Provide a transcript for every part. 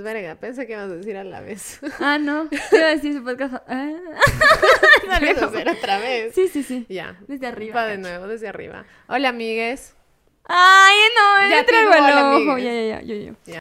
Verga, pensé que ibas a decir a la vez. Ah, no. Iba a decir su podcast. Ah. Dale, ¿Quieres hacer otra vez? Sí, sí, sí. Ya. Desde arriba. Va de nuevo, desde arriba. Hola, amigues. Ay, no, Ya ya traigo el ojo. Ya, ya, ya, yo, yo. Pero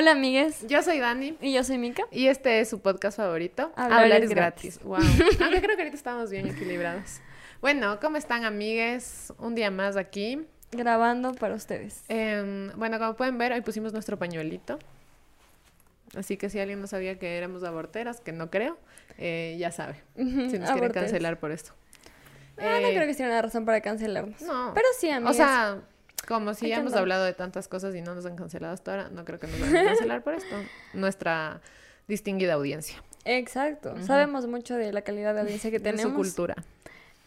Hola, amigues. Yo soy Dani. Y yo soy Mika. Y este es su podcast favorito. Hablar Hablar, es es gratis. Wow. Aunque creo que ahorita estamos bien equilibrados. Bueno, ¿cómo están, amigues? Un día más aquí. Grabando para ustedes. Em, bueno, como pueden ver, hoy pusimos nuestro pañuelito. Así que si alguien no sabía que éramos aborteras, que no creo, eh, ya sabe. Si nos quieren cancelar por esto. Ah, no Eh, creo que sea una razón para cancelarnos. No. Pero sí, amigues. O sea, como si que hemos hablado de tantas cosas y no nos han cancelado hasta ahora, no creo que nos van a cancelar por esto. Nuestra distinguida audiencia. Exacto. Sabemos mucho de la calidad de audiencia que De tenemos. su cultura.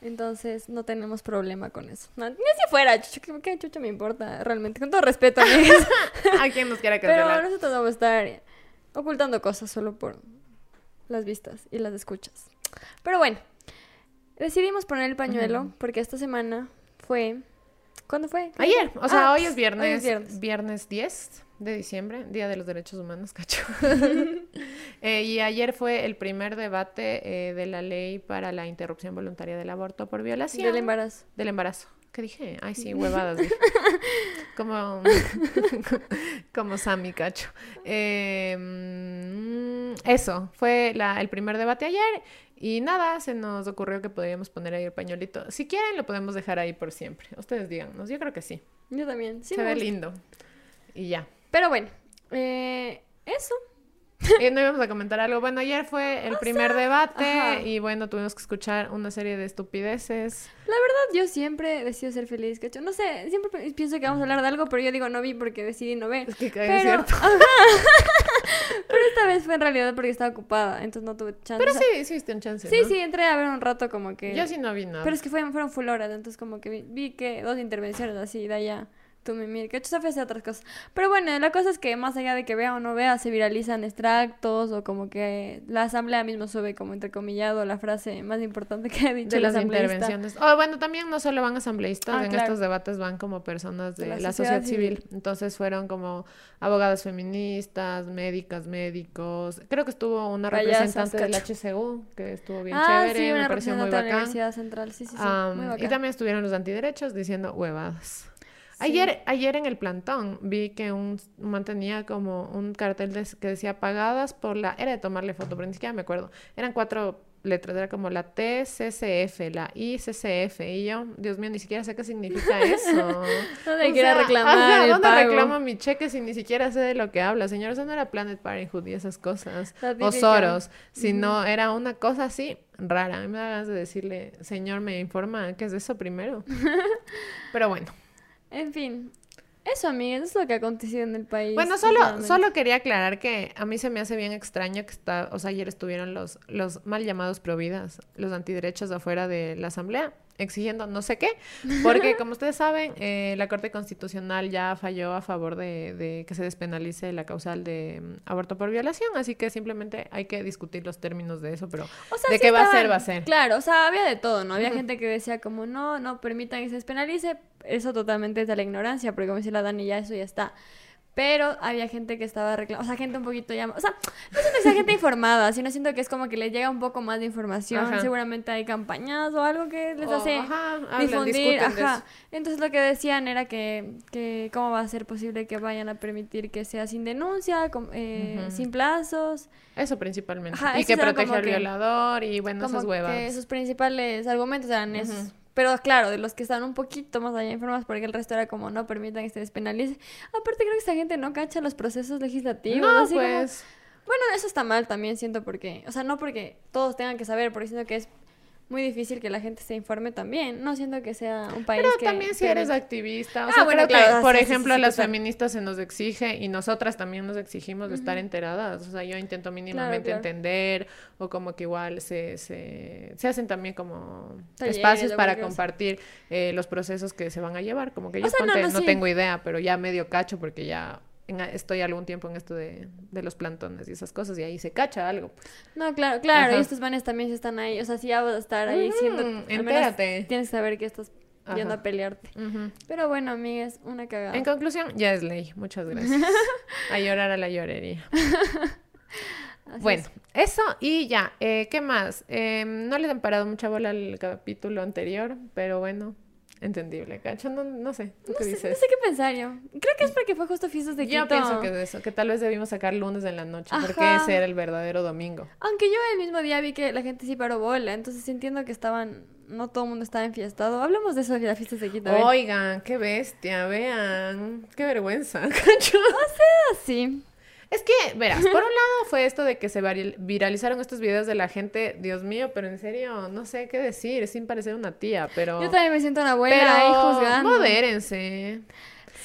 Entonces no tenemos problema con eso. No, ni si fuera, chucho, ¿qué, chucho me importa? Realmente, con todo respeto. A quien nos quiera Pero cancelar. nosotros vamos a estar ocultando cosas solo por las vistas y las escuchas. Pero bueno, decidimos poner el pañuelo porque esta semana fue... ¿Cuándo fue? Ayer, o sea, Ah, hoy es viernes, Hoy es viernes. viernes 10 de diciembre, Día de los Derechos Humanos, cacho. Eh, y ayer fue el primer debate eh, de la ley para la interrupción voluntaria del aborto por violación. Del embarazo. Del embarazo. ¿Qué dije? Ay, sí, huevadas. dije. como, como Sammy, cacho. Eh, mm, eso, fue la- el primer debate ayer. Y nada, se nos ocurrió que podríamos poner ahí el pañuelito. Si quieren, lo podemos dejar ahí por siempre. Ustedes díganos. Yo creo que sí. Yo también. Sí, se ve lindo. Y ya. Pero bueno, eh, eso. Y no íbamos a comentar algo. Bueno, ayer fue el primer debate ajá. y bueno, tuvimos que escuchar una serie de estupideces. La verdad, yo siempre decido ser feliz, ¿cacho? No sé, siempre pienso que vamos a hablar de algo, pero yo digo no vi porque decidí no ver. Es que Pero, es cierto. ajá. pero esta vez fue en realidad porque estaba ocupada, entonces no tuve chance. Pero sí, sí, viste un chance. sí, ¿no? sí, entré a ver un rato como que... Yo sí no vi nada. Pero es que fueron, fueron full horas, entonces como que vi, vi que dos intervenciones así, de allá, tú me miras, que a hacer otras cosas. Pero bueno, la cosa es que más allá de que vea o no vea, se viralizan extractos o como que la asamblea mismo sube como entrecomillado la frase más importante que ha dicho de las intervenciones. Oh, bueno, también no solo van asambleístas, Ah, en claro. estos debates van como personas de, De la la, sociedad sociedad, civil. Entonces fueron como abogadas feministas, médicas, médicos. Creo que estuvo una Payasas, representante del. HCU, que estuvo bien ah, chévere, sí, me una pareció muy bacán. Central, sí, sí, sí, Am, muy y también estuvieron los antiderechos diciendo huevadas. Ayer, ayer en el plantón vi que un man tenía como un cartel de- que decía pagadas por la... Era de tomarle foto, pero ni siquiera me acuerdo. Eran cuatro letras, era como la TCCF, la ICCF. Y yo, Dios mío, ni siquiera sé qué significa eso. ¿Dónde O sea, reclamar ajá, el ¿dónde pago? reclamo mi cheque si ni siquiera sé de lo que habla? Señor, eso no era Planet Parenthood y esas cosas. O. Soros, sino era una cosa así rara. A mí me da ganas de decirle, señor, ¿me informa qué es eso primero? Pero bueno. En fin, eso, amigas, es lo que ha acontecido en el país. Bueno, solo, solo quería aclarar que a mí se me hace bien extraño que está, o sea, ayer estuvieron los, los mal llamados providas, los antiderechos afuera de la asamblea, exigiendo no sé qué, porque como ustedes saben, eh, la Corte Constitucional ya falló a favor de, de que se despenalice la causal de mm, aborto por violación, así que simplemente hay que discutir los términos de eso, pero O sea, de sí qué va a ser, va a ser. Claro, o sea, había de todo, ¿no? Había gente que decía como, no, no permitan que se despenalice. Eso totalmente es de la ignorancia, porque como dice la Dani, ya eso ya está. Pero había gente que estaba reclamando, o sea, gente un poquito ya... O sea, no siento que sea gente informada, sino siento que es como que les llega un poco más de información. Ajá. Seguramente hay campañas o algo que les O, hace ajá, hablan, difundir. Ajá. Entonces lo que decían era que, que cómo va a ser posible que vayan a permitir que sea sin denuncia, com- eh, sin plazos. Eso principalmente. Ajá, y que como al violador y bueno, esas huevas. que sus principales argumentos eran esos. Pero claro, de los que están un poquito más allá informados, porque el resto era como no permitan que se despenalice. Aparte creo que esta gente no cacha los procesos legislativos. No, así como- pues... Bueno, eso está mal también, siento, porque... O sea, no porque todos tengan que saber, porque siento que es muy difícil que la gente se informe también. No siento que sea un país Pero que... también si eres activista, o Ah, sea, bueno, creo claro, que, por sí, ejemplo, sí, a las feministas se nos exige y nosotras también nos exigimos de estar enteradas. O sea, yo intento mínimamente claro. entender o como que igual se, se, se hacen también como Talleres espacios para compartir eh, los procesos que se van a llevar. Como que yo O sea, no, tengo idea, pero ya medio cacho porque ya en- estoy algún tiempo en esto de, de los plantones y esas cosas y ahí se cacha algo. pues. No, claro, claro. Ajá. Y estos manes también sí están ahí. O sea, si ya vas a estar ahí Ujú, siendo... entérate. Tienes que saber que estás yendo Ajá. a pelearte. Pero bueno, amigas, una cagada. En conclusión, ya es ley. Muchas gracias. A llorar a la llorería. Así Bueno, es. eso y ya. Eh, ¿Qué más? Eh, no les han parado mucha bola al capítulo anterior, pero bueno, entendible, ¿cacho? No, no sé, ¿tú No qué sé, no dices? sé qué pensar yo. Creo que es porque fue justo fiestas de Quito. Yo pienso que es eso, que tal vez debimos sacar lunes en la noche, porque ese era el verdadero domingo. Aunque yo el mismo día vi que la gente sí paró bola, entonces entiendo que estaban, no todo el mundo estaba enfiestado. Hablamos de eso de las fiestas de Quito. Oigan, qué bestia, vean, qué vergüenza, ¿cacho? Ah, sí. Es que, verás, por un lado fue esto de que se viralizaron estos videos de la gente, Dios mío, pero en serio, no sé qué decir, sin parecer una tía, pero... Yo también me siento una abuela pero ahí juzgando. modérense.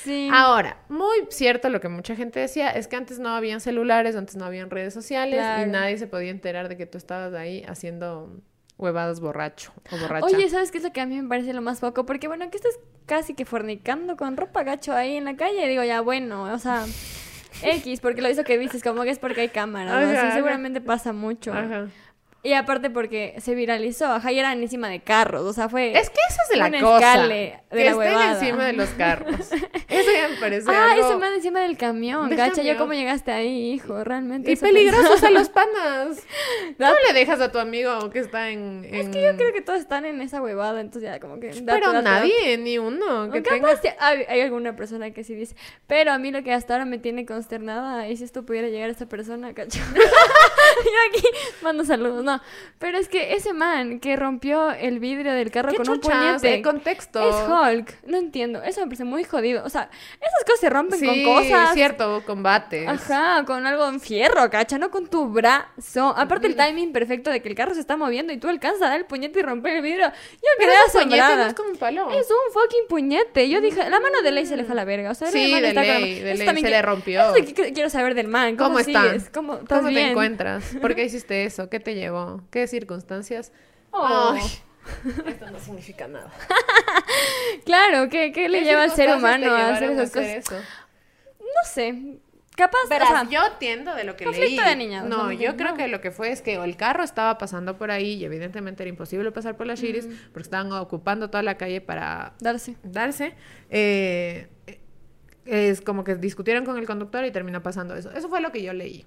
Sí. Ahora, muy cierto lo que mucha gente decía, es que antes no habían celulares, antes no habían redes sociales Claro. y nadie se podía enterar de que tú estabas ahí haciendo huevadas borracho o borracha. Oye, ¿sabes qué es lo que a mí me parece lo más poco? Porque bueno, que estás casi que fornicando con ropa gacho ahí en la calle. Digo, ya bueno, o sea, X, porque lo hizo que dices, como que es porque hay cámaras, ¿no? Ajá, Sí, ajá. seguramente pasa mucho. Ajá. Y aparte porque se viralizó, ajá, y eran encima de carros, o sea, fue... Es que eso es de la Un cosa. escale de que la estén huevada. encima de los carros. Eso ya me parece Ah, algo... ese man encima del camión, Del gacha, yo cómo llegaste ahí, hijo, realmente. Y peligrosos a los panas. ¿Cómo le dejas a tu amigo que está en...? Es que yo creo que todos están en esa huevada, entonces ya como que... date, Pero date, nadie, ni uno, que O tenga... capaz sí hay, hay alguna persona que sí dice, pero a mí lo que hasta ahora me tiene consternada es si esto pudiera llegar a esta persona, cacho. yo aquí mando saludos, no. Pero es que ese man que rompió el vidrio del carro ¿Qué con un puñete... El contexto. Es Hulk, no entiendo, eso me parece muy jodido. O sea, esas cosas se rompen Sí, con cosas. cierto, combates. Ajá, con algo en fierro, cacha, no con tu brazo. Aparte el timing perfecto de que el carro se está moviendo y tú alcanzas a dar el puñete y romper el vidrio. Yo Pero quedé ese puñete asombrada. no es como un palo. Es un fucking puñete. Yo dije, la mano de ley se le fue a la verga. O sea, Sí, de con ley, mano- de ley, se que- le rompió. Eso es que qu- quiero saber del man. ¿Cómo, ¿Cómo sigues? ¿Cómo, estás ¿Cómo te encuentras? ¿Por qué hiciste eso? ¿Qué te llevó? ¿Qué circunstancias? Oh. Ay, esto no significa nada. Claro, ¿qué, qué le ¿Qué lleva al ser humano a hacer esas cosas? eso? No sé. Capaz, o Verás, sea, yo entiendo de lo que conflicto leí. de niñas, No, ¿no? yo creo que lo que fue es que el carro estaba pasando por ahí y evidentemente era imposible pasar por las Shiris porque estaban ocupando toda la calle para darse. darse. Eh, es como que discutieron con el conductor y terminó pasando eso. Eso fue lo que yo leí.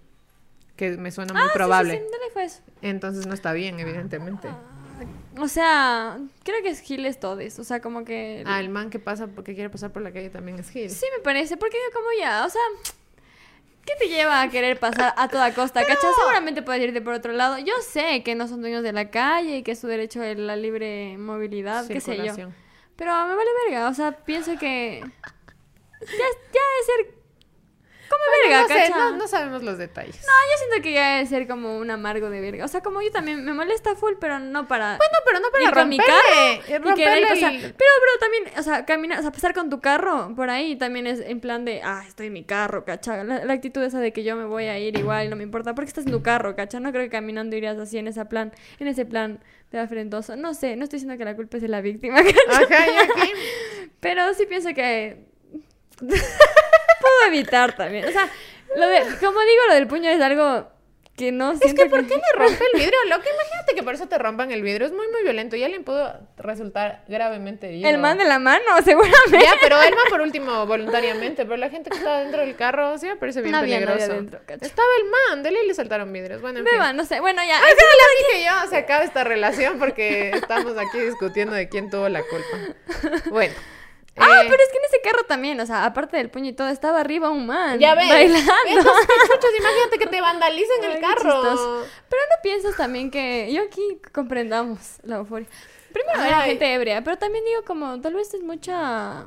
Que me suena muy Ah, sí, sí, probable. sí, dale eso. Entonces no está bien, evidentemente. O sea, creo que es Giles todes. O sea, como que. Ah, el man que pasa porque quiere pasar por la calle también es Gil. Sí, me parece, porque yo como ya, o sea, ¿qué te lleva a querer pasar a toda costa? ¿Cachai? Seguramente puedes irte por otro lado. Yo sé que no son dueños de la calle y que es su derecho a la libre movilidad, qué sé yo. Pero me vale verga, o sea, pienso que ya, ya ser como verga, no, sé, ¿cachai? no, no sabemos los detalles. No, yo siento que ya debe ser como un amargo de verga. O sea, como yo también me molesta full, pero no para... Bueno, pero no para con mi romperle, carro y romperle querer pasar. el- Pero, bro, también, o sea, caminar, o sea, pasar con tu carro por ahí también es en plan de, ah, estoy en mi carro, cacha. La, la actitud esa de que yo me voy a ir igual, no me importa, porque estás en tu carro, cacha. No creo que caminando irías así en ese plan, en ese plan de afrentoso. No sé, no estoy diciendo que la culpa es de la víctima, cacha. Ajá, y aquí. Pero sí pienso que evitar también. O sea, lo de, como digo, lo del puño es algo que no Es que ¿por qué le rompe el vidrio? Loco, imagínate que por eso te rompan el vidrio. Es muy, muy violento. Y alguien pudo resultar gravemente herido. El man de la mano, seguramente. Ya, pero él va por último voluntariamente. Pero la gente que estaba dentro del carro sí me parece bien No había nadie peligroso. adentro. Estaba el man, de ley le saltaron vidrios. Bueno, en fin. Beba, no sé. Bueno, ya. Ay, sí, le dije yo, se acaba esta relación porque estamos aquí discutiendo de quién tuvo la culpa. Bueno. Ah, eh, pero es que en ese carro también, o sea, aparte del puño y todo, estaba arriba un man. Ya ves. Bailando. Chuchos, imagínate que te vandalicen Ay, el carro. Pero no piensas también que yo aquí comprendamos la euforia. Primero era Ay. gente ebria, pero también digo como, tal vez es mucha...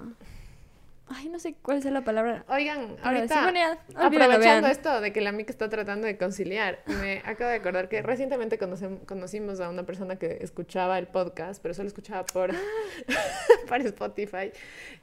Ay, no sé cuál es la palabra. Oigan, ahorita, aprovechando esto de que la Mica está tratando de conciliar, me acabo de acordar que recientemente conocimos a una persona que escuchaba el podcast, pero solo escuchaba por, por Spotify.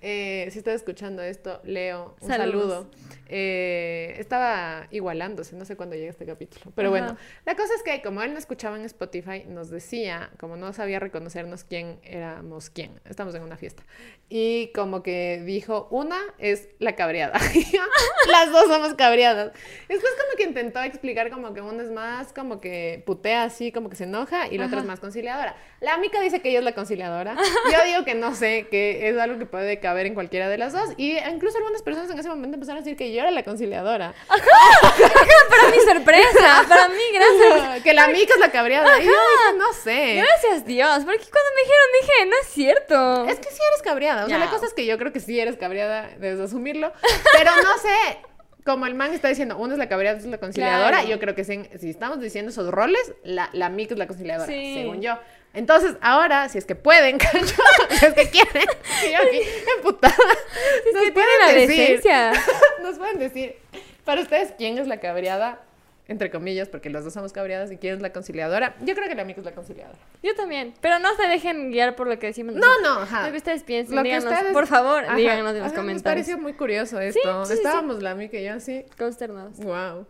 Eh, si estás escuchando esto, Leo, un Saludos. saludo. Eh, estaba igualándose, no sé cuándo llega este capítulo, pero Ajá. bueno, la cosa es que como él no escuchaba en Spotify, nos decía, como no sabía reconocernos quién éramos quién, estamos en una fiesta, y como que dijo, una es la cabreada, las dos somos cabreadas. Después como que intentó explicar como que una es más como que putea así, como que se enoja, y la otra es Ajá. más conciliadora. La Mica dice que ella es la conciliadora, yo digo que no sé, que es algo que puede caber en cualquiera de las dos, y incluso algunas personas en ese momento empezaron a decir que yo era la conciliadora. Para mi sorpresa, para mí, gracias. que la Mica es la cabreada. Y yo dije, no sé. Gracias Dios, porque cuando me dijeron dije, no es cierto. Es que sí eres cabreada. O sea, Ya. la cosa es que yo creo que sí eres cabreada, debes asumirlo. Pero no sé. Como el man está diciendo, uno es la cabreada, otro es la conciliadora. Claro. Yo creo que si, si estamos diciendo esos roles, la, la Mica es la conciliadora, Sí. según yo. Entonces, ahora, si es que pueden, cacho, si es que quieren, y yo aquí emputada, nos que tiene pueden la decir, decencia. nos pueden decir, para ustedes, ¿quién es la cabreada? Entre comillas, porque los dos somos cabreadas, y quién es la conciliadora. Yo creo que la Mica es la conciliadora. Yo también, pero no se dejen guiar por lo que decimos. No, no, ajá. Lo que ustedes piensen, Lo que díganos, ustedes- por favor, Ajá. díganos en los Ajá, Nos comentarios. pareció muy curioso esto. sí, sí, Estábamos la Mica y yo así. Consternados. Wow.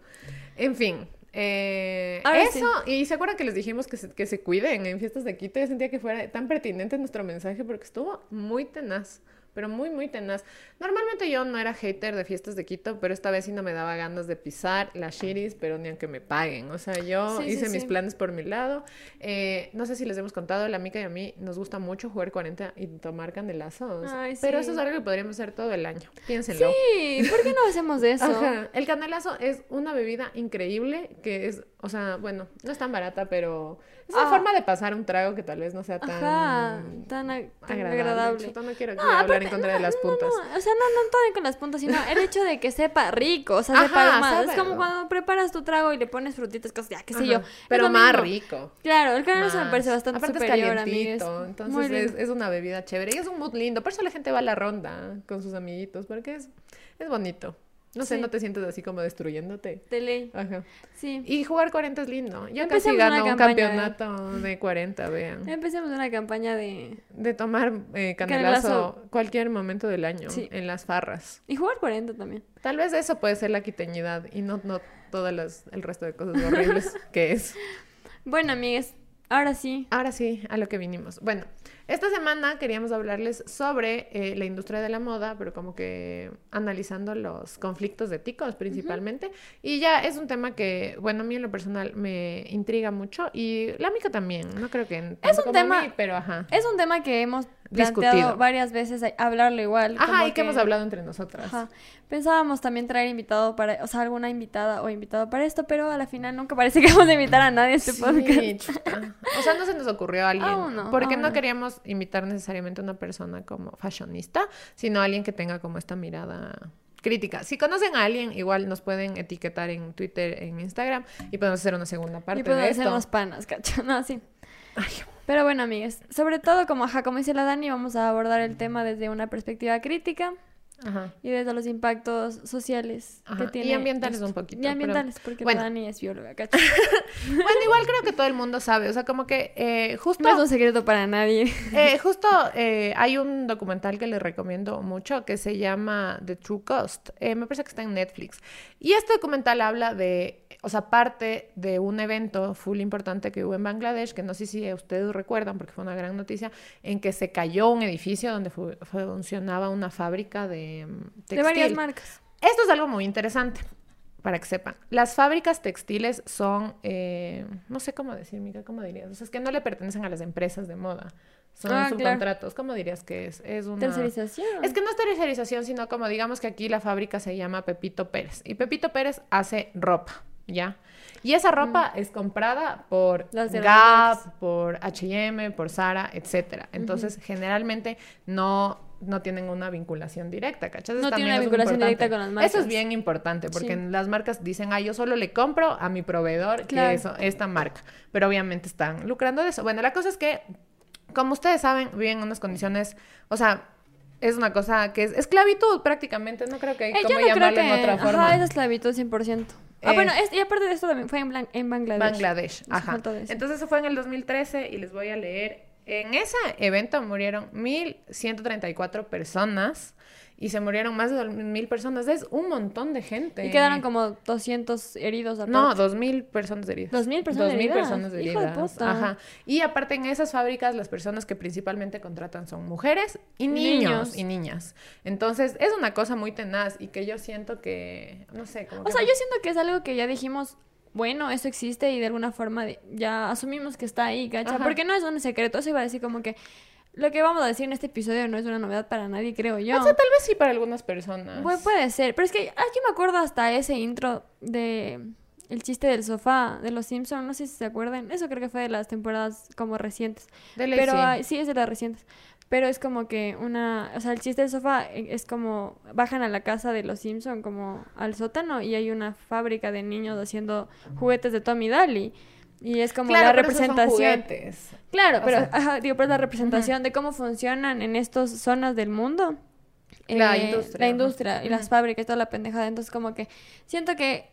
En fin. eh, eso, sí. y se acuerdan que les dijimos que se, que se cuiden en fiestas de Quito. Yo sentía que fuera tan pertinente nuestro mensaje porque estuvo muy tenaz, pero muy, muy tenaz. Normalmente yo no era hater de fiestas de Quito, pero esta vez sí no me daba ganas de pisar las shiris, pero ni aunque me paguen. O sea, yo Sí, sí, hice mis sí. planes por mi lado. Eh, no sé si les hemos contado, la Mica y a mí nos gusta mucho jugar 40 y tomar candelazos. Ay, Pero eso es algo que podríamos hacer todo el año. Piénsenlo. Sí, ¿por qué no hacemos eso? Ajá. El canelazo es una bebida increíble que es, o sea, bueno, no es tan barata, pero es una Ah. forma de pasar un trago que tal vez no sea tan Ajá, tan, ag- tan agradable. agradable. No quiero No, hablar aparte- en contra no, de las puntas. No, o sea, no, no todo con las puntas, sino el hecho de que sepa rico, o sea, Ajá, sepa ahumado. Es como cuando preparas tu trago y le pones frutitas, cosas, ya, qué sé Ajá, yo. Pero más rico. Claro, el canelazo me más. parece bastante Aparte superior, es Muy entonces es, es una bebida chévere y es un mood lindo. Por eso la gente va a la ronda con sus amiguitos, porque es, es bonito. No sé, Sí. no te sientes así como destruyéndote. De ley. Ajá. Sí. Y jugar 40 es lindo. Ya Empecemos casi ganó un campeonato de 40, vean. Empecemos una campaña de... De tomar eh, canelazo, Canelazo. cualquier momento del año Sí. en las farras. Y jugar 40 también. Tal vez eso puede ser la quiteñidad y no, no todas las, el resto de cosas horribles que es. Bueno, amigues, ahora sí. Ahora sí, a lo que vinimos. Bueno, esta semana queríamos hablarles sobre eh, la industria de la moda, pero como que analizando los conflictos de ticos principalmente. Y ya es un tema que, bueno, a mí en lo personal me intriga mucho y la mica también. No creo que en- tanto un tema- mí, pero ajá. Es un tema que hemos planteado Discutido. varias veces, hablarlo igual. Ajá, como y que hemos hablado entre nosotras. Ajá. Pensábamos también traer invitado para, o sea, alguna invitada o invitado para esto, pero a la final nunca parece que vamos a invitar a nadie a este Sí, podcast. chuta. O sea, no se nos ocurrió a alguien. Aún no, porque no no. queríamos invitar necesariamente a una persona como fashionista, sino a alguien que tenga como esta mirada crítica. Si conocen a alguien, igual nos pueden etiquetar en Twitter, en Instagram y podemos hacer una segunda parte y podemos de hacer esto. unos panas, cacho. No, sí. Pero bueno, amigas, sobre todo, como, ajá, como dice la Dani, vamos a abordar el tema desde una perspectiva crítica Ajá. y desde los impactos sociales Ajá, que y tiene. ambientales esto. un poquito, Y pero- ambientales, porque bueno. Dani es bióloga, cacho. Bueno, igual creo que todo el mundo sabe, o sea, como que eh, justo... No es un secreto para nadie. Eh, justo eh, hay un documental que les recomiendo mucho que se llama The True Cost. Eh, me parece que está en Netflix. Y este documental habla de, o sea, parte de un evento full importante que hubo en Bangladesh, que no sé si ustedes recuerdan, porque fue una gran noticia, en que se cayó un edificio donde fu- funcionaba una fábrica de mm, textil. De varias marcas. Esto es algo muy interesante, para que sepan. Las fábricas textiles son, eh, no sé cómo decir, Mica, ¿cómo dirías? O sea, es que no le pertenecen a las empresas de moda. Son Ah, claro. subcontratos. ¿Cómo dirías que es? Es una... Tercerización. Es que no es tercerización, sino como digamos que aquí la fábrica se llama Pepito Pérez. Y Pepito Pérez hace ropa, ¿ya? Y esa ropa es comprada por Mm. Las Gap, por H&M, por Zara, etcétera. Entonces, generalmente no, no tienen una vinculación directa, ¿cachas? No tiene también una vinculación directa con las Eso es marcas. bien importante, porque Sí. las marcas dicen, ah, yo solo le compro a mi proveedor Claro. que es esta marca. Pero obviamente están lucrando de eso. Bueno, la cosa es que como ustedes saben, viven en unas condiciones, o sea, es una cosa que es esclavitud prácticamente, no creo que hay Eh, yo cómo no que... en otra Ajá, forma. es esclavitud 100%. Ah, bueno, es- y aparte de esto también fue en, en Bangladesh. Bangladesh, ajá. Entonces eso fue en el 2013 y les voy a leer. En ese evento murieron 1.134 personas y se murieron más de 2.000 personas. Es un montón de gente. Y quedaron como 200 heridos aparte. No, 2.000 personas heridas. 2.000 personas 2.000 heridas. personas Hijo de heridas. puta. Ajá. Y aparte en esas fábricas las personas que principalmente contratan son mujeres y niños, Niños. y niñas. Entonces es una cosa muy tenaz y que yo siento que, no sé, como O que sea, yo siento que es algo que ya dijimos, bueno, eso existe y de alguna forma de- ya asumimos que está ahí, ¿cacha? Ajá. Porque no es un secreto, eso iba a decir como que lo que vamos a decir en este episodio no es una novedad para nadie, creo yo. O sea, tal vez sí para algunas personas. Pu- puede ser, pero es que yo me acuerdo hasta ese intro de el chiste del sofá de los Simpsons, no sé si se acuerdan, eso creo que fue de las temporadas como recientes. De Pero sí, es de las recientes. Pero es como que una, o sea, el chiste del sofá eh, es como bajan a la casa de los Simpson como al sótano y hay una fábrica de niños haciendo juguetes de Tommy Daly y es como Claro, la pero esos son representación. juguetes. Claro, O pero sea, ajá, digo, pero es la representación de cómo funcionan en estas zonas del mundo. La eh, industria, La industria y las Ujú. fábricas, toda la pendejada. Entonces, como que siento que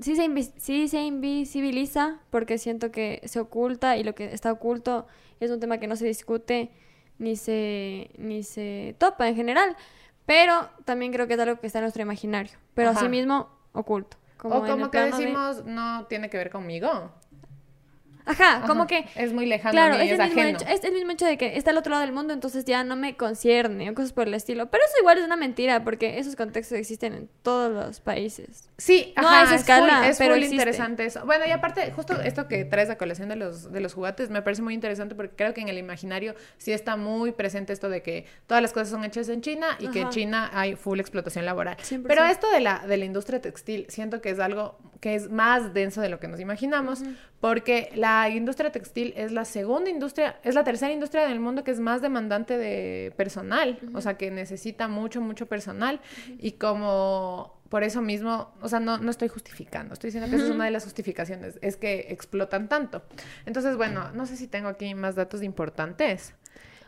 sí se, sí se invisibiliza porque siento que se oculta y lo que está oculto es un tema que no se discute ni se, ni se topa en general. Pero también creo que es algo que está en nuestro imaginario. Pero Ajá. asimismo oculto. Como o como que de- decimos, no tiene que ver conmigo. Ajá, como Ajá. que Es muy lejano Claro, es es, el, mismo hecho, es el mismo hecho de que está al otro lado del mundo, entonces ya no me concierne o cosas por el estilo. Pero eso igual es una mentira, porque esos contextos existen en todos los países. Sí, No ajá, a esa es escala, full- es pero full interesante eso. Bueno, y aparte, justo esto que traes a colación de los, de los juguetes me parece muy interesante porque creo que en el imaginario sí está muy presente esto de que todas las cosas son hechas en China y que en. China hay full explotación laboral. 100%. Pero esto de la, de la industria textil siento que es algo que es más denso de lo que nos imaginamos porque la industria textil es la segunda industria, es la tercera industria del mundo que es más demandante de personal, o sea, que necesita mucho, mucho personal y como por eso mismo, o sea, no, no estoy justificando, estoy diciendo que esa es una de las justificaciones, es que explotan tanto. Entonces, bueno, no sé si tengo aquí más datos importantes.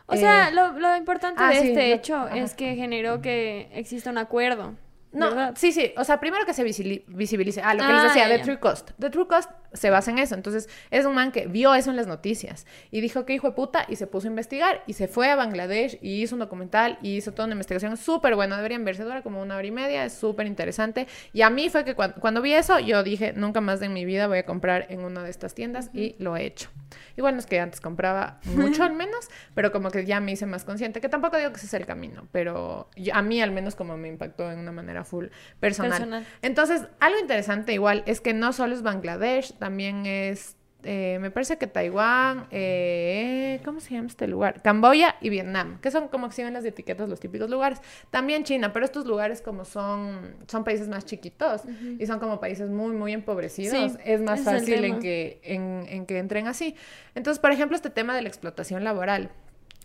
O sea, Eh, lo, lo importante ah, de sí, este lo- hecho ajá. es que generó que exista un acuerdo. No, ¿verdad? sí, sí. O sea, primero que se visibilice. Ah, lo que Ah, les decía. True Cost. The True Cost se basa en eso. Entonces, es un man que vio eso en las noticias y dijo que hijo de puta y se puso a investigar y se fue a Bangladesh y hizo un documental y hizo toda una investigación súper buena. Deberían verse, dura como una hora y media, es súper interesante. Y a mí fue que cuan- cuando, vi eso, yo dije, nunca más en mi vida voy a comprar en una de estas tiendas y lo he hecho. Igual no es que antes compraba mucho al menos, pero como que ya me hice más consciente, que tampoco digo que ese es el camino, pero yo- a mí al menos como me impactó en una manera full personal. Personal. Entonces, algo interesante igual es que no solo es Bangladesh, también es, eh, me parece que Taiwán, eh, ¿cómo se llama este lugar? Camboya y Vietnam, que son como siguen las etiquetas los típicos lugares. También China, pero estos lugares como son, son países más chiquitos y son como países muy, muy empobrecidos, Sí, es más fácil en que, en, en que entren así. Entonces, por ejemplo, este tema de la explotación laboral,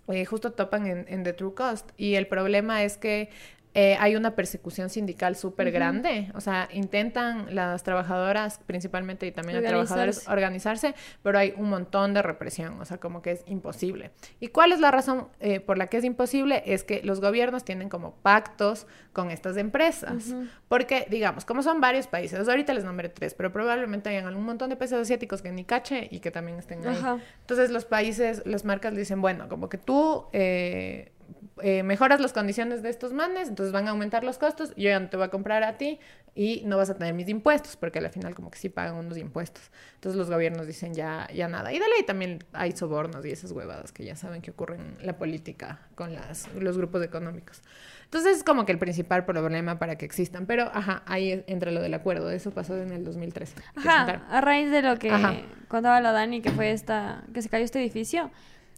eh, justo topan en, en The True Cost. Y el problema es que eh, hay una persecución sindical súper grande. O sea, intentan las trabajadoras principalmente y también los trabajadores Organizarse. pero hay un montón de represión. O sea, como que es imposible. ¿Y cuál es la razón eh, por la que es imposible? Es que los gobiernos tienen como pactos con estas empresas. Porque, digamos, como son varios países, ahorita les nombré tres, pero probablemente hayan algún montón de países asiáticos que ni cache y que también estén ahí. Ajá. Entonces los países, las marcas dicen, bueno, como que tú eh, eh, mejoras las condiciones de estos manes, entonces van a aumentar los costos, yo ya no te voy a comprar a ti y no vas a tener mis impuestos, porque al final como que sí pagan unos impuestos. Entonces los gobiernos dicen ya, ya nada. Y de ley también hay sobornos y esas huevadas que ya saben que ocurren en la política con las, los grupos económicos. Entonces es como que el principal problema para que existan. Pero, ajá, ahí entra lo del acuerdo. Eso pasó en el 2013. que Ajá, a raíz de lo que Ajá. contaba la Dani, que fue esta, que se cayó este edificio,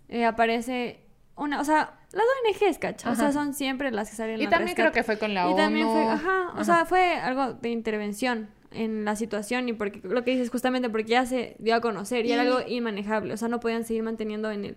eh, aparece una, o sea, las ONGs, ¿cacha? O sea, son siempre las que salen Y también creo que fue con la y ONU. también fue, ajá, o sea, fue algo de intervención en la situación y porque lo que dices justamente porque ya se dio a conocer y, era Y- algo inmanejable, o sea, no podían seguir manteniendo en el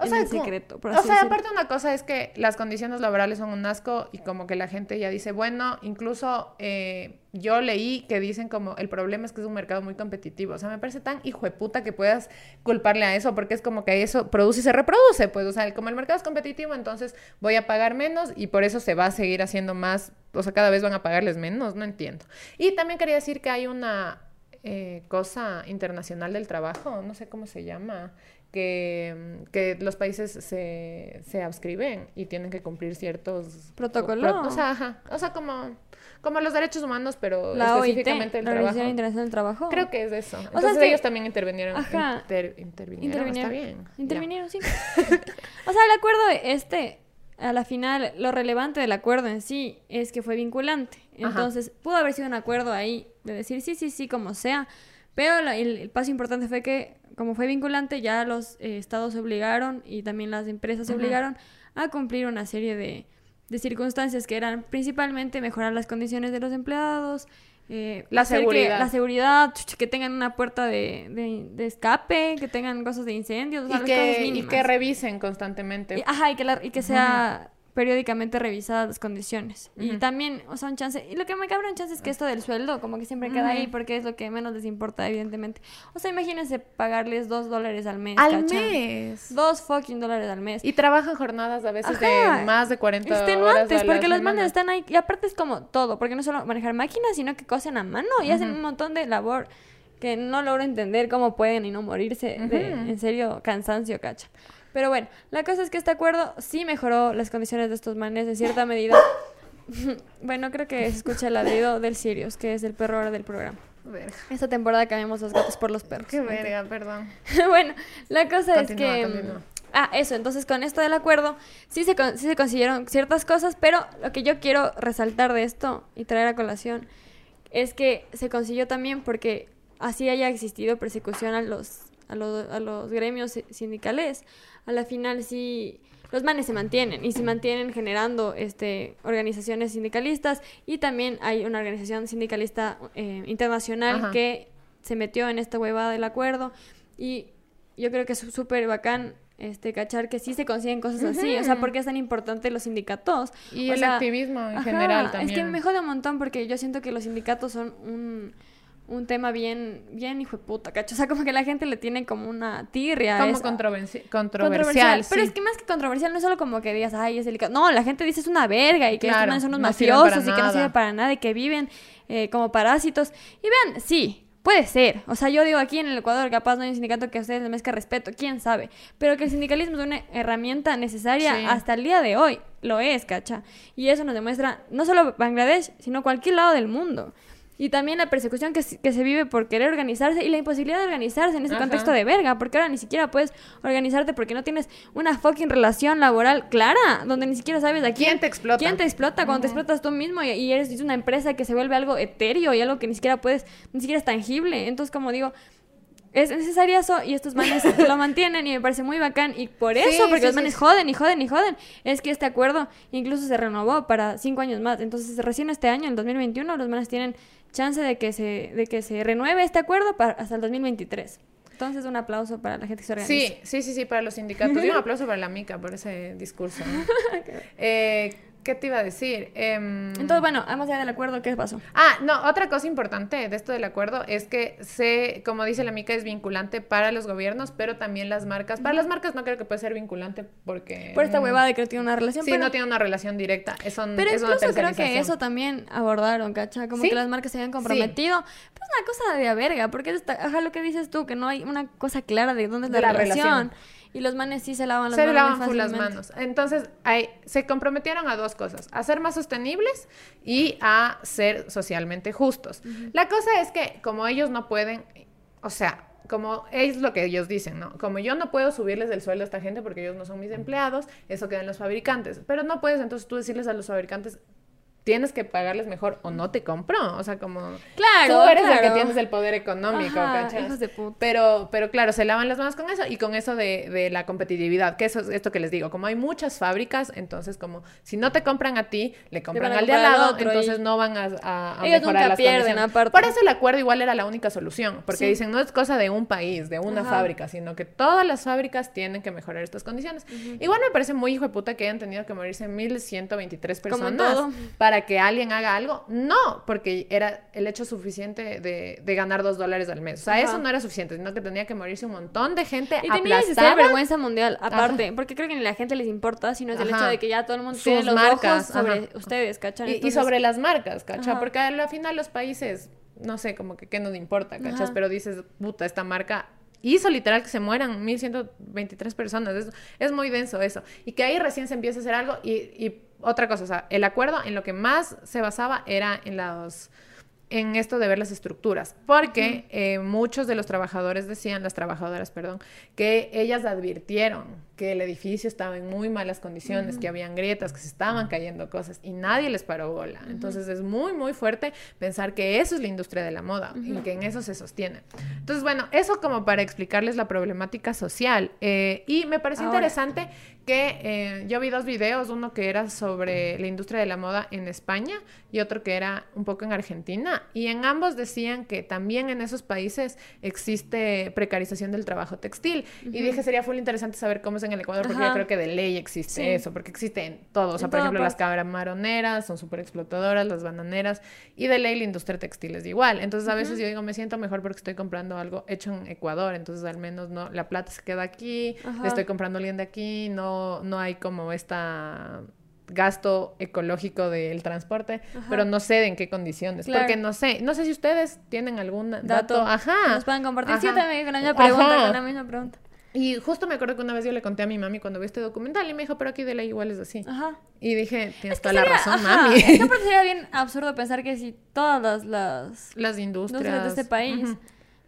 O en sea, el secreto. por O sea, decirlo. aparte una cosa es que las condiciones laborales son un asco y como que la gente ya dice, bueno, incluso eh, yo leí que dicen como el problema es que es un mercado muy competitivo. O sea, me parece tan hijo de puta que puedas culparle a eso porque es como que eso produce y se reproduce. Pues, o sea, como el mercado es competitivo, entonces voy a pagar menos y por eso se va a seguir haciendo más. O sea, cada vez van a pagarles menos, no entiendo. Y también quería decir que hay una eh, cosa internacional del trabajo, no sé cómo se llama, que, que los países se, se adscriben y tienen que cumplir ciertos Protocolo. pro- o sea, ajá, o sea, como, como los derechos humanos, pero La OIT, específicamente el la trabajo. Organización Internacional del Trabajo. Creo que es eso. es Entonces que- ellos también intervinieron. Ajá. inter- intervinieron, Intervinieron. está bien. ya. Intervinieron, sí. o sea, el acuerdo este, a la final, lo relevante del acuerdo en sí es que fue vinculante. Ajá. Entonces, pudo haber sido un acuerdo ahí de decir sí, sí, sí, como sea. Pero el, el paso importante fue que, como fue vinculante, ya los eh, estados se obligaron y también las empresas se obligaron a cumplir una serie de, de circunstancias que eran principalmente mejorar las condiciones de los empleados, eh, La hacer que- seguridad. la seguridad, que tengan una puerta de, de- de escape, que tengan cosas de incendios, o sea, Y cosas que, y que revisen constantemente. Y- ajá, y que, la- y que sea periódicamente revisadas las condiciones. Y también, o sea, un chance. Y lo que me cabra un chance es que esto del sueldo, como que siempre queda ahí porque es lo que menos les importa, evidentemente. O sea, imagínense pagarles dos dólares al mes. Al ¿cachan? mes. Dos fucking dólares al mes. Y trabajan jornadas a veces Ajá. de más de 40 horas. Extenuantes, a la porque los semana. manes están ahí. Y aparte es como todo, porque no solo manejar máquinas, sino que cosen a mano y hacen un montón de labor que no logro entender cómo pueden y no morirse de, en serio, cansancio, cacha. Pero bueno, la cosa es que este acuerdo sí mejoró las condiciones de estos manes en cierta medida. bueno, creo que se escucha el ladrido del Sirius, que es el perro ahora del programa. Verga. Esta temporada cambiamos los gatos por los perros. Qué verga, perdón. bueno, la cosa Continúa, es que... continúa. Ah, eso, entonces con esto del acuerdo sí se, con- sí se consiguieron ciertas cosas, pero lo que yo quiero resaltar de esto y traer a colación es que se consiguió también porque así haya existido persecución a los, a los, a los gremios si- sindicales, a la final sí los manes se mantienen y se mantienen generando este organizaciones sindicalistas y también hay una organización sindicalista eh, internacional Ajá. que se metió en esta huevada del acuerdo y yo creo que es súper bacán este cachar que sí se consiguen cosas así, o sea, porque es tan importante los sindicatos. Y O el sea, activismo en Ajá, general también. Es que me jode un montón porque yo siento que los sindicatos son un, un tema bien, bien hijo de puta, ¿cacho? O sea, como que la gente le tiene como una tirria. Como controversi- controversial. Pero sí. es que más que controversial, no es solo como que digas, ay, es delicado. No, la gente dice es una verga y que estos Claro, manes son unos no mafiosos y que no sirven nada. para nada y que viven eh, como parásitos. Y vean, sí. Puede ser. O sea, yo digo aquí en el Ecuador, capaz no hay un sindicato que a ustedes les merezca respeto, quién sabe. Pero que el sindicalismo es una herramienta necesaria Sí. hasta el día de hoy. Lo es, cacha. Y eso nos demuestra no solo Bangladesh, sino cualquier lado del mundo. Y también la persecución que, se- que se vive por querer organizarse y la imposibilidad de organizarse en ese Ajá. contexto de verga, porque ahora ni siquiera puedes organizarte porque no tienes una fucking relación laboral clara, donde ni siquiera sabes a quién, ¿Quién te explota? quién te explota cuando te explotas tú mismo y, y eres una empresa que se vuelve algo etéreo y algo que ni siquiera puedes, ni siquiera es tangible. Entonces, como digo, es necesario eso y estos manes lo mantienen y me parece muy bacán y por eso, Sí, porque sí, los manes sí. joden y joden y joden, es que este acuerdo incluso se renovó para cinco años más. Entonces, recién este año, en 2021, los manes tienen chance de que se, de que se renueve este acuerdo para, hasta el 2023. Entonces, un aplauso para la gente que se organiza. Sí, sí, sí, sí, para los sindicatos. Y un aplauso para la mica por ese discurso. ¿no? Eh, ¿Qué te iba a decir? Em, Entonces, bueno, vamos allá del acuerdo, ¿qué pasó? Ah, no, otra cosa importante de esto del acuerdo es que se, como dice la mica, es vinculante para los gobiernos, pero también las marcas. Para las marcas no creo que puede ser vinculante porque... Por esta mm, huevada de que no tiene una relación. Sí, pero, no tiene una relación directa. Es, un- pero es una creo que eso también abordaron, ¿cacha? Como ¿Sí? que las marcas se habían comprometido. Pero es una cosa de a verga, porque es esta- ajá, lo que dices tú, que no hay una cosa clara de dónde es la, De la relación. relación. Y los manes sí se lavan las se manos. lavan muy full las manos. Entonces, se comprometieron a dos cosas, a ser más sostenibles y a ser socialmente justos. La cosa es que como ellos no pueden, o sea, como es lo que ellos dicen, ¿no? Como yo no puedo subirles el sueldo a esta gente porque ellos no son mis empleados, eso queda en los fabricantes. Pero no puedes entonces tú decirles a los fabricantes, tienes que pagarles mejor o no te compro. O sea, como Claro, tú eres el que tienes el poder económico, Ajá, ¿cachas? hijos de puta. Pero, pero claro, se lavan las manos con eso y con eso de, de la competitividad, que eso es esto que les digo, como hay muchas fábricas, entonces como si no te compran a ti, le compran al de al lado, entonces y- no van a, a, a Ellos mejorar nunca las pierden, condiciones. aparte. Por eso el acuerdo igual era la única solución, porque Sí. dicen no es cosa de un país, de una Ajá. fábrica, sino que todas las fábricas tienen que mejorar estas condiciones. Igual me parece muy hijo de puta que hayan tenido que morirse 1123 Como en personas todo. Para que alguien haga algo. No, porque era el hecho suficiente de, de ganar dos dólares al mes. O sea, Ajá. eso no era suficiente, sino que tenía que morirse un montón de gente Y tenía aplastada. vergüenza mundial, aparte, porque creo que ni la gente les importa, sino es el Ajá. hecho de que ya todo el mundo Sus tiene los marcas, ojos sobre ustedes, ¿cachan? Y, sobre las marcas, ¿cachai? Ajá. Porque al final los países, no sé, como que qué nos importa, ¿cachai? Ajá. Pero dices, puta, esta marca hizo literal que se mueran 1123 personas. Es, es muy denso eso. Y que ahí recién se empieza a hacer algo. Y, y otra cosa, o sea, el acuerdo en lo que más se basaba era en los en esto de ver las estructuras, porque eh, muchos de los trabajadores decían, las trabajadoras, perdón, que ellas advirtieron que el edificio estaba en muy malas condiciones, que habían grietas, que se estaban cayendo cosas y nadie les paró bola. Entonces es muy, muy fuerte pensar que eso es la industria de la moda y que en eso se sostiene. Entonces, bueno, eso como para explicarles la problemática social. Eh, y me pareció Ahora. interesante que eh, yo vi dos videos, uno que era sobre la industria de la moda en España y otro que era un poco en Argentina. Y en ambos decían que también en esos países existe precarización del trabajo textil. Y dije, sería full interesante saber cómo es en el Ecuador, porque Ajá. yo creo que de ley existe Sí. eso, porque existe en todo. O sea, En por ejemplo, las parte. camaroneras son súper explotadoras, las bananeras, y de ley la industria textil es igual. Entonces, a veces yo digo, me siento mejor porque estoy comprando algo hecho en Ecuador, entonces al menos no, la plata se queda aquí, Ajá. le estoy comprando a alguien de aquí, no, no hay como esta gasto ecológico del transporte, Ajá. pero no sé de en qué condiciones, Claro. porque no sé, no sé si ustedes tienen algún dato, dato, ajá, nos pueden compartir. Sí, también con la misma pregunta, Ajá. con la misma pregunta. Y justo me acuerdo que una vez yo le conté a mi mami cuando vi este documental y me dijo, pero aquí de ley igual es así. Ajá. Y dije, tienes Es que toda la razón, ajá, mami. Es que sería bien absurdo pensar que si todas las, las Las industrias. industrias de este país,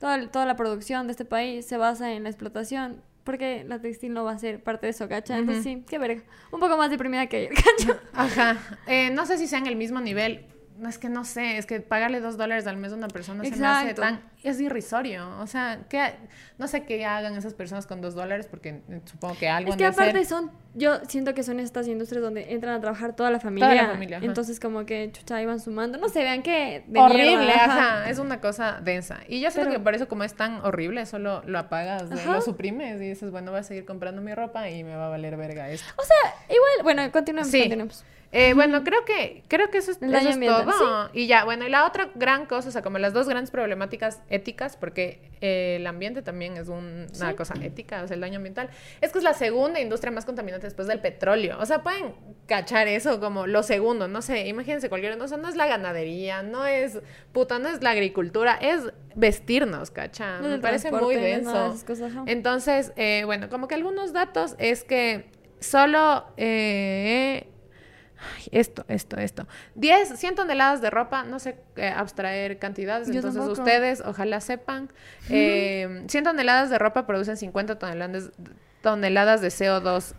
toda, toda la producción de este país se basa en la explotación, porque la textil no va a ser parte de eso, ¿cacha? Entonces sí, qué verga. Un poco más deprimida que ayer, ¿cacha? Ajá. Eh, no sé si sean el mismo nivel. No, es que no sé, es que pagarle dos dólares al mes a una persona se me hace tan... Es irrisorio. O sea, que no sé qué hagan esas personas con dos dólares porque eh, supongo que algo Es que aparte hacer. son, yo siento que son estas industrias donde entran a trabajar toda la familia. Toda la familia, ajá. Entonces como que chucha van sumando. No sé, vean que horrible, mierda, ajá. Es una cosa densa. Y yo siento Pero- que por eso como es tan horrible, solo lo apagas, Ajá. lo suprimes y dices, bueno, voy a seguir comprando mi ropa y me va a valer verga esto. O sea, igual, bueno, continuemos, Sí. continuemos. Eh, bueno, creo que, creo que eso es, eso es todo. Y ya, bueno, y la otra gran cosa, o sea, como las dos grandes problemáticas éticas, porque eh, el ambiente también es un- una cosa ética, o sea, el daño ambiental, es que es la segunda industria más contaminante después del petróleo. O sea, pueden cachar eso como lo segundo, no sé, imagínense cualquier, no, o sea, no es la ganadería, no es, puta, no es la agricultura, es vestirnos, cacha. No Me parece muy no denso. Entonces, eh, bueno, como que algunos datos es que solo... ay, esto, esto, esto. 10, 100 toneladas de ropa, no sé eh, abstraer cantidades, Yo entonces tampoco. ustedes ojalá sepan. Eh, 100 toneladas de ropa producen 50 toneladas, toneladas de CO2,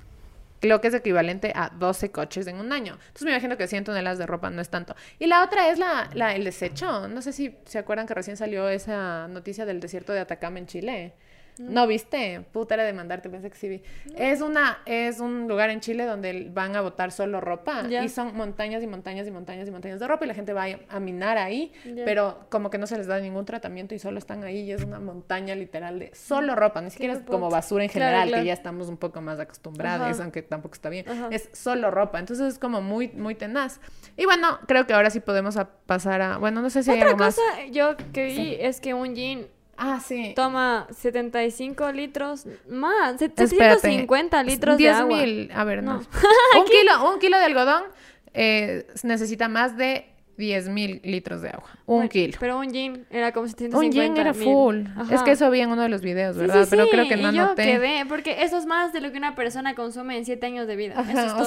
lo que es equivalente a 12 coches en un año. Entonces me imagino que 100 toneladas de ropa no es tanto. Y la otra es la, la- el desecho. No sé si se acuerdan que recién salió esa noticia del desierto de Atacama en Chile. ¿No viste? Puta, era de mandarte, pensé que sí vi. Es, una, es un lugar en Chile donde van a botar solo ropa y son montañas y montañas y montañas y montañas de ropa y la gente va a, minar ahí, pero como que no se les da ningún tratamiento y solo están ahí y es una montaña literal de solo ropa, ni siquiera es como basura en general, claro. que ya estamos un poco más acostumbrados, Ajá. aunque tampoco está bien. Ajá. Es solo ropa, entonces es como muy, muy tenaz. Y bueno, creo que ahora sí podemos a- pasar a, bueno, no sé si hay Otra algo más. cosa yo que vi es que un jean Ah, sí. toma 75 litros más, Espérate. 750 litros de 10 agua. mil, a ver, no. No. un, kilo, un kilo de algodón eh, necesita más de 10 mil litros de agua. Un Bueno, kilo. Pero un jean era como Un 750 gin era full. Ajá. Es que eso había en uno de los videos, ¿verdad? sí, Pero sí, creo que no y yo anoté. quedé, porque eso es más de lo que una persona consume en 7 años de vida. eso es Ajá, todo.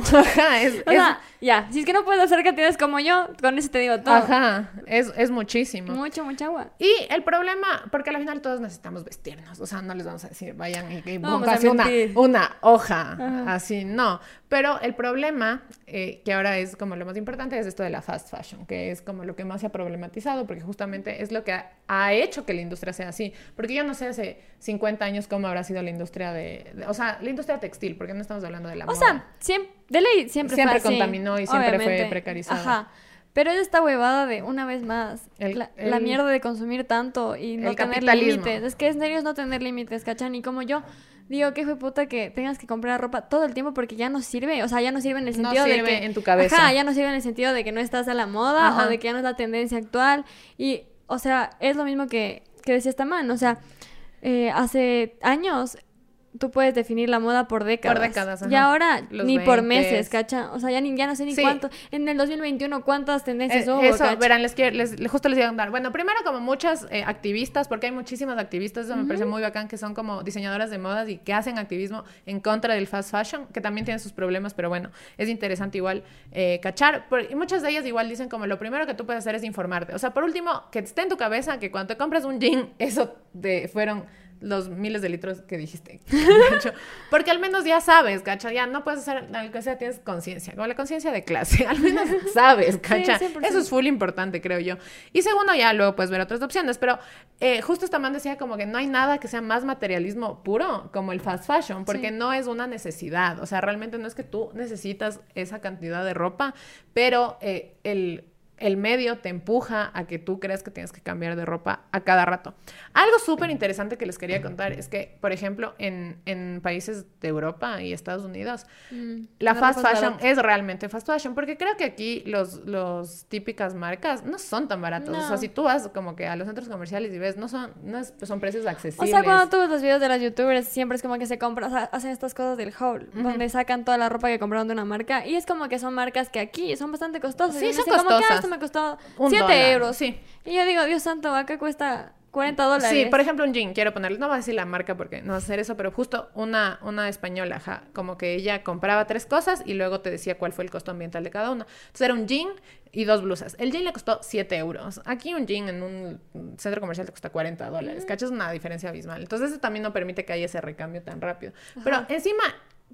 o sea, ajá, es, O es- sea, ya, si es que no puedes hacer cantidades como yo, con eso te digo todo. ajá, es, es muchísimo. Mucho, mucha agua. Y el problema, porque al final todos necesitamos vestirnos, o sea, no les vamos a decir, vayan y, y No vamos a pónganse una, una hoja, Ajá. así, no. Pero el problema, eh, que ahora es como lo más importante, es esto de la fast fashion, que es como lo que más se ha problematizado, porque justamente es lo que ha, ha hecho que la industria sea así. Porque yo no sé hace 50 años cómo habrá sido la industria de, de- o sea, la industria textil, porque no estamos hablando de la O moda. sea, siempre, de ley siempre, Siempre fue así, contaminó y siempre fue precarizada. Ajá. Pero es esta huevada de, una vez más, El- la, la mierda de consumir tanto y no tener límites. Es que en serio es no tener límites, ¿cachan? Y como yo digo, que fue puta que tengas que comprar ropa todo el tiempo porque ya no sirve. O sea, ya no sirve en el No sentido de sirve que... en tu cabeza. Ajá, ya no sirve en el sentido de que no estás a la moda Ajá. o de que ya no es la tendencia actual. Y, o sea, es lo mismo que, que decía esta man. O sea, eh, hace años tú puedes definir la moda por décadas. décadas, Y ajá. ahora Los ni por 20s. meses, ¿cacha? O sea, ya, ni, ya no sé ni Sí. cuánto. En el 2021, ¿cuántas tendencias Eh, hubo? eso, cacha? verán, les, quiero- les, justo les iba a contar. Bueno, primero como muchas eh, activistas, porque hay muchísimas activistas, eso me parece muy bacán, que son como diseñadoras de modas y que hacen activismo en contra del fast fashion, que también tienen sus problemas, pero bueno, es interesante igual eh, cachar. Por- y muchas de ellas igual dicen como lo primero que tú puedes hacer es informarte. O sea, por último, que esté en tu cabeza que cuando te compras un jean, eso de, fueron los miles de litros que dijiste. ¿cacho? Porque al menos ya sabes, ¿cacha? Ya no puedes hacer algo que sea, tienes conciencia, como la conciencia de clase, al menos sabes, ¿cacha? 100%. Eso es full importante, creo yo. Y segundo, ya luego puedes ver otras opciones, pero eh, justo esta man decía como que no hay nada que sea más materialismo puro como el fast fashion, porque Sí. no es una necesidad, o sea, realmente no es que tú necesitas esa cantidad de ropa, pero eh, el el medio te empuja a que tú creas que tienes que cambiar de ropa a cada rato. Algo súper interesante que les quería contar es que, por ejemplo, en, en países de Europa y Estados Unidos, Mm, la fast fashion es realmente fast fashion, porque creo que aquí los, los típicas marcas no son tan baratos. O sea, No. si tú vas como que a los centros comerciales y ves, no son, no es- son precios O accesibles. sea, cuando tú ves los videos de las youtubers, siempre es como que se compran, o sea, hacen estas cosas del haul, donde sacan toda la ropa que compraron de una marca. Y es como que son marcas que aquí son bastante costosas. Sí, y son dicen como que, "Ah, costosas. Me costó Un 7 dólar, euros. sí. Y yo digo, Dios santo, acá cuesta 40 dólares. Sí, por ejemplo, un jean, quiero ponerle, no voy a decir la marca porque no va a hacer eso, pero justo una, una española, ajá, como que ella compraba tres cosas y luego te decía cuál fue el costo ambiental de cada una. Entonces era un jean y dos blusas. El jean le costó 7 euros. Aquí un jean en un centro comercial te cuesta 40 dólares. ¿Cachas? Es una diferencia abismal. Entonces eso también no permite que haya ese recambio tan rápido. Pero encima...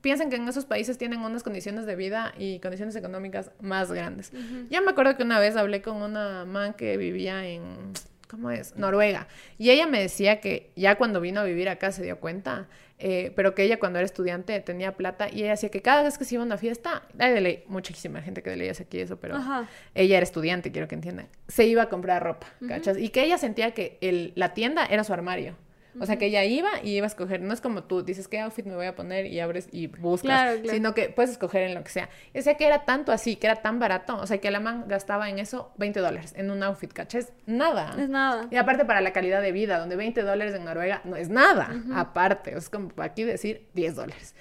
Piensen que en esos países tienen unas condiciones de vida y condiciones económicas más grandes. Yo me acuerdo que una vez hablé con una man que vivía en, ¿cómo es? Noruega. Y ella me decía que ya cuando vino a vivir acá se dio cuenta, eh, pero que ella cuando era estudiante tenía plata y ella decía que cada vez que se iba a una fiesta, hay de ley, muchísima gente que de ley hace aquí eso, pero Ajá. ella era estudiante, quiero que entiendan, se iba a comprar ropa, ¿cachas? Y que ella sentía que el, la tienda era su armario. O sea, que ella iba y iba a escoger, no es como tú dices qué outfit me voy a poner y abres y buscas, Claro, claro. sino que puedes escoger en lo que sea. Y decía que era tanto así, que era tan barato, o sea, que la man gastaba en eso 20 dólares en un outfit, ¿cachas? Nada. Es nada. Y aparte para la calidad de vida, donde 20 dólares en Noruega no es nada, aparte, es como aquí decir 10 dólares.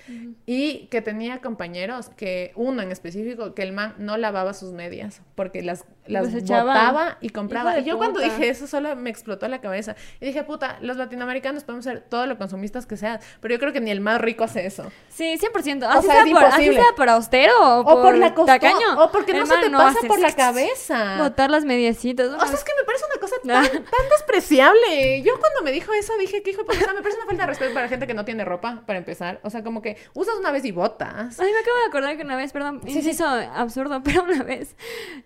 Y que tenía compañeros, que uno en específico, que el man no lavaba sus medias, porque las, las botaba y compraba. Y yo cuando dije eso solo me explotó la cabeza. Y dije, puta, los latinoamericanos podemos ser todo lo consumistas que sean, pero yo creo que ni el más rico hace eso. Sí, 100%. O Así, sea, sea, es por, así sea por austero o, O por la tacaño. o porque no se te pasa por la cabeza. Botar las mediecitas. O sea, es que me parece una cosa tan, tan despreciable. Yo cuando me dijo eso dije que hijo o sea, me parece una falta de respeto para la gente que no tiene ropa, para empezar. O sea, como que usas una vez y botas. Ay, me acabo de acordar que una vez, perdón, Sí, sí. inciso absurdo, pero una vez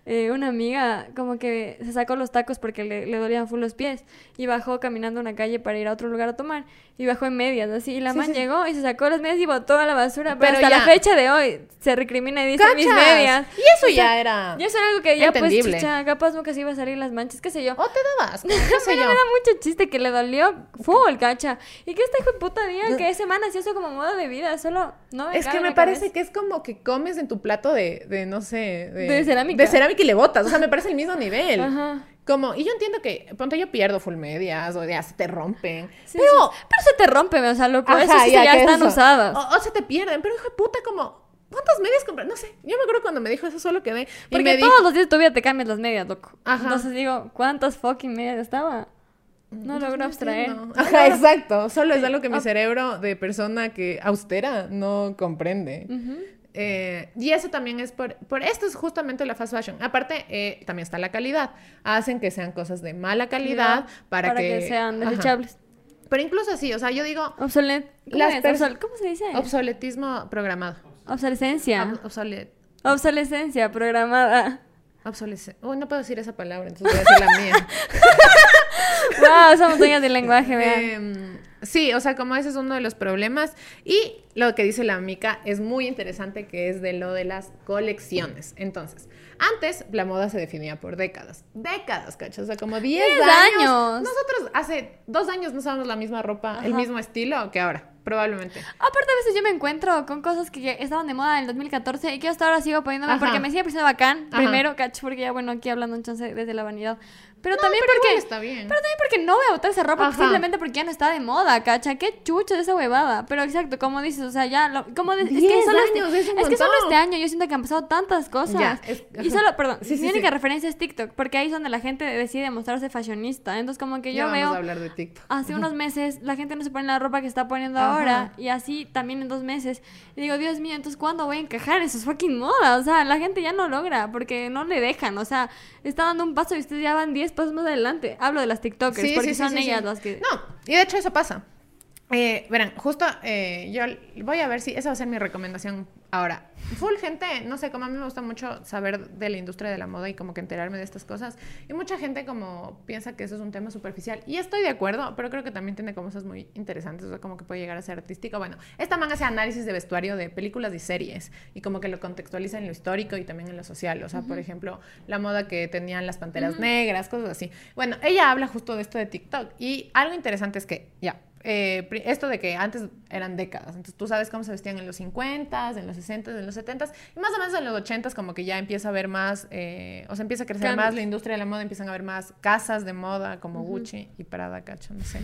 eh, una amiga como que se sacó los tacos porque le, le dolían full los pies y bajó caminando una calle para ir a otro lugar a tomar y bajó en medias, así, y la Sí, man sí. llegó y se sacó las medias y botó a la basura, pero, Pero hasta ya. la fecha de hoy se recrimina y dice mis medias. Y eso O sea, ya era. Y eso era algo que ya pues Entendible. chicha, capaz nunca se iba a salir las manchas, qué sé yo. O te dabas, Pero me da mucho chiste que le dolió full, cacha. Y que este hijo de puta día que ese man hacía eso como modo de vida, solo no me Es que me parece cabeza. que es como que comes en tu plato de, de no sé, de, De cerámica. De cerámica y le botas. O sea, me parece el mismo nivel. Ajá. Como, y yo entiendo que, ponte, yo pierdo full medias, o ya se te rompen. Sí, pero, sí. Pero se te rompe, o sea, loco. Ajá, eso sí ya, que están eso. usadas. O, o se te pierden, pero hijo de puta, como ¿cuántas medias compré? No sé, yo me acuerdo cuando me dijo eso, solo quedé. Y Porque me todos dijo, los días de tu vida te cambias las medias, loco. Ajá. Entonces digo, ¿cuántas fucking medias estaba? No logro abstraer. entiendo. Ajá, exacto. Solo es algo que mi cerebro de persona que austera no comprende. Eh, y eso también es por, por esto es justamente la fast fashion. Aparte, eh, también está la calidad. Hacen que sean cosas de mala calidad para, que, sean Ajá. desechables. Pero incluso así, o sea, yo digo Obsolet... ¿Cómo, Las es? pers- Obsol- ¿Cómo se dice? obsoletismo programado. Obsolescencia. Ob- obsolet- Obsolescencia programada. obsolescencia. Uy, no puedo decir esa palabra, entonces voy a decir la mía. wow, somos dueñas del lenguaje, vean. Em, sí, o sea, como ese es uno de los problemas. Y lo que dice la Mica es muy interesante, que es de lo de las colecciones. Entonces, antes la moda se definía por décadas. Décadas, ¿cachas? O sea, como 10 10 años. años. Nosotros hace dos años no usábamos la misma ropa, el mismo estilo que ahora, probablemente. Aparte, a veces yo me encuentro con cosas que estaban de moda en el 2014 y que hasta ahora sigo poniéndome Ajá. porque me sigue pareciendo bacán. Ajá. Primero, cacho, porque ya, bueno, aquí hablando un chance desde la vanidad. Pero No, también pero porque. igual está bien. Pero también porque no voy a botar esa ropa Ajá. simplemente porque ya no está de moda, cacha. Qué chucha de esa huevada. Pero exacto, como dices, o sea, ya. Lo, como de- es que 10 solo años, este, es que solo este año yo siento que han pasado tantas cosas. Ya, es- y solo, perdón, Sí, sí, mi sí. única referencia es TikTok, porque ahí es donde la gente decide mostrarse fashionista. Entonces, como que Ya yo vamos veo a hablar de TikTok. hace unos meses la gente no se pone la ropa que está poniendo Ajá. ahora y así también en dos meses. Y digo, Dios mío, entonces ¿cuándo voy a encajar en sus fucking modas? O sea, la gente ya no logra porque no le dejan. O sea, está dando un paso y ustedes ya van 10 pasos más adelante. Hablo de las TikTokers Sí, porque sí, son ellas las que... No, y de hecho eso pasa. Eh, verán, justo eh, yo voy a ver si esa va a ser mi recomendación ahora. Full gente, no sé, como a mí me gusta mucho saber de la industria de la moda y como que enterarme de estas cosas. Y mucha gente como piensa que eso es un tema superficial. Y estoy de acuerdo, pero creo que también tiene cosas muy interesantes, o sea, como que puede llegar a ser artístico. Bueno, esta man hace análisis de vestuario de películas y series y como que lo contextualiza en lo histórico y también en lo social. O sea, por ejemplo, la moda que tenían las panteras negras, cosas así. Bueno, ella habla justo de esto de TikTok y algo interesante es que, ya, eh, esto de que antes eran décadas, entonces tú sabes cómo se vestían en los 50s, en los 60s, en los 70s, y más o menos en los 80s como que ya empieza a haber más, eh, o sea, empieza a crecer Cambios. más la industria de la moda, empiezan a haber más casas de moda como Gucci y Prada, cacho, no sé.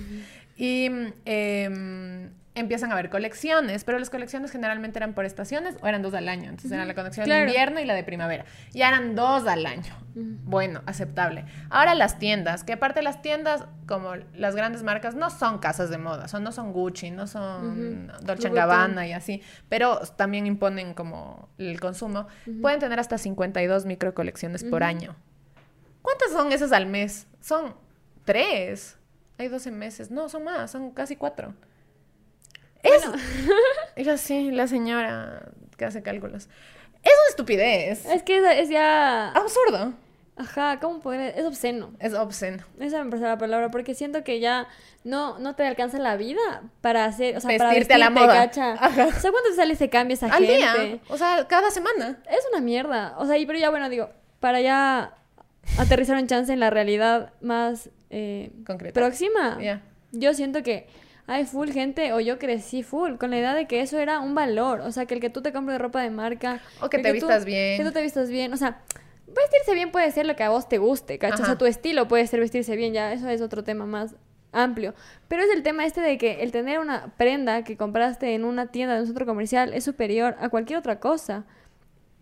Y mm, em, empiezan a haber colecciones, pero las colecciones generalmente eran por estaciones o eran dos al año, entonces era la colección Claro. de invierno y la de primavera, y eran dos al año. Bueno, aceptable. Ahora las tiendas, que aparte las tiendas, como las grandes marcas, no son casas de moda, son, no son Gucci, no son Dolce. Gabbana y así, pero también imponen como el consumo. Pueden tener hasta 52 micro colecciones por año. ¿Cuántas son esas al mes? Son tres. Hay 12 meses. No, son más, son casi cuatro. Es... Yo sí, la señora que hace cálculos. Es una estupidez. Es que es, es ya... Absurdo. Ajá, ¿cómo poder? Es obsceno. Es obsceno. Esa me parece la palabra, porque siento que ya no, no te alcanza la vida para hacer, o sea, para Vestirte a la moda. cacha. Ajá. O sea, ¿cuánto te sale ese cambio esa Al gente? día. O sea, cada semana. Es una mierda. O sea, y pero ya bueno, digo, para ya aterrizar un chance en la realidad más eh, Concreta. próxima, Ya. yo siento que hay full gente, o yo crecí full, con la idea de que eso era un valor. O sea, que el que tú te compres ropa de marca. O que te vistas bien. Que tú te vistas bien. O sea, vestirse bien puede ser lo que a vos te guste, ¿cachai? O sea, tu estilo puede ser vestirse bien, ya eso es otro tema más amplio. Pero es el tema este de que el tener una prenda que compraste en una tienda de un centro comercial es superior a cualquier otra cosa.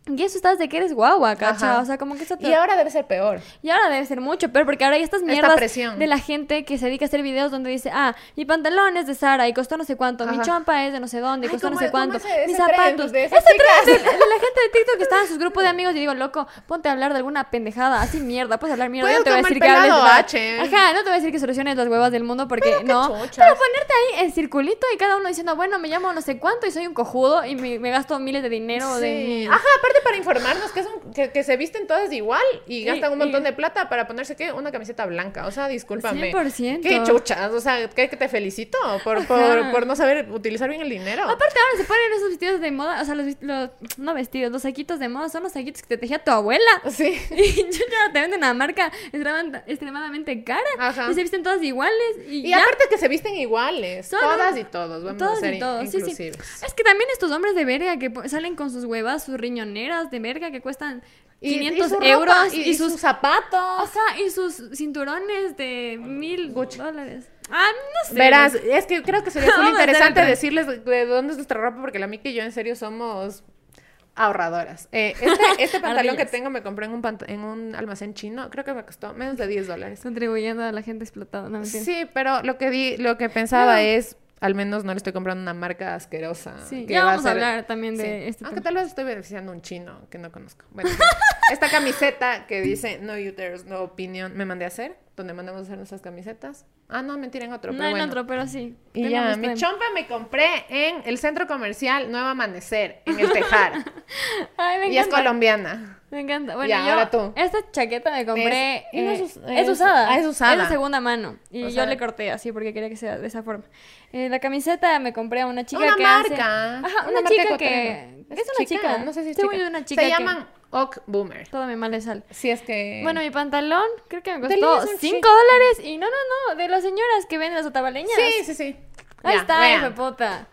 Y eso estás de que eres guagua, ¿cachai? Ajá. O sea, como que eso te... Y ahora debe ser peor. Y ahora debe ser mucho peor, porque ahora hay estas Esta mierdas presión. de la gente que se dedica a hacer videos donde dice, ah, mi pantalón es de Sara y costó no sé cuánto, mi Ajá. chompa es de no sé dónde y costó no ¿cómo sé cuánto, mis zapatos. de Ese de, de la gente de TikTok que está en sus grupos de amigos y digo, loco, ponte a hablar de alguna pendejada, así mierda, puedes hablar mierda, yo no te voy a decir que hables H. Ajá, no te voy a decir que soluciones las huevas del mundo porque Pero no. Pero ponerte ahí en circulito y cada uno diciendo, bueno, me llamo no sé cuánto y soy un cojudo y me, me gasto miles de dinero Sí. de... Ajá, aparte para informarnos que, es un- que, que se visten todas igual y gastan un y- montón de plata para ponerse, ¿qué? Una camiseta blanca. O sea, discúlpame. 100%. Qué chuchas. O sea, que, que te felicito por, por, por no saber utilizar bien el dinero. Aparte ahora se ponen esos vestidos de moda, o sea, los, los- no vestidos, los saquitos de moda son los saquitos que te tejía tu abuela. Sí. Y ya te venden una marca extremadamente, cara. Ajá. Y se visten todas iguales. Y, Y ya. aparte que se visten iguales. Son todas y todos. Vamos todos a ser y todos, sí, sí. Es que también estos hombres de verga que salen con sus huevas, sus de verga que cuestan Y- y 500 su ropa, euros y, sus, sus zapatos. Ajá, y sus cinturones de mil Gucci. dólares. Ah, no sé. Verás, es que creo que sería muy interesante decirles de dónde es nuestra ropa, porque la Miki y yo en serio somos ahorradoras. Eh, este, este pantalón que tengo me compré en un, en un almacén chino. Creo que me costó menos de 10 dólares. Contribuyendo a la gente explotada, no. Sí, pero lo que di, lo que pensaba No. es, al menos no le estoy comprando una marca asquerosa. Sí, que ya va vamos a ser- hablar también de Sí. este Aunque tema. tal vez estoy beneficiando un chino que no conozco. Bueno, esta camiseta que dice No Uterus, No Opinion, me mandé a hacer, donde mandamos a hacer nuestras camisetas. Ah, no, mentira, en otro. No pero en bueno. otro, pero sí. Y ya, mi chompa me compré en el centro comercial Nuevo Amanecer, en el Tejar. Ay, me y es colombiana. Me encanta. Bueno, Ya, yo ahora tú. esta chaqueta me compré. Es- eh, es es, us- es- usada. ah, es usada. Es de segunda mano. Y O yo sea- le corté así porque quería que sea de esa forma. Eh, la camiseta me compré a una chica una que marca. hace. Ajá, una, chica que. Es, una chica. No sé si es chica. una chica Se que- llaman Oak Boomer. Todo me mal le sale. Si es que. Bueno, mi pantalón creo que me costó es un 5 chico. dólares. Y no, no, no. De las señoras que venden las otabaleñas. Sí, sí, sí. Ahí Ya, está, hijo de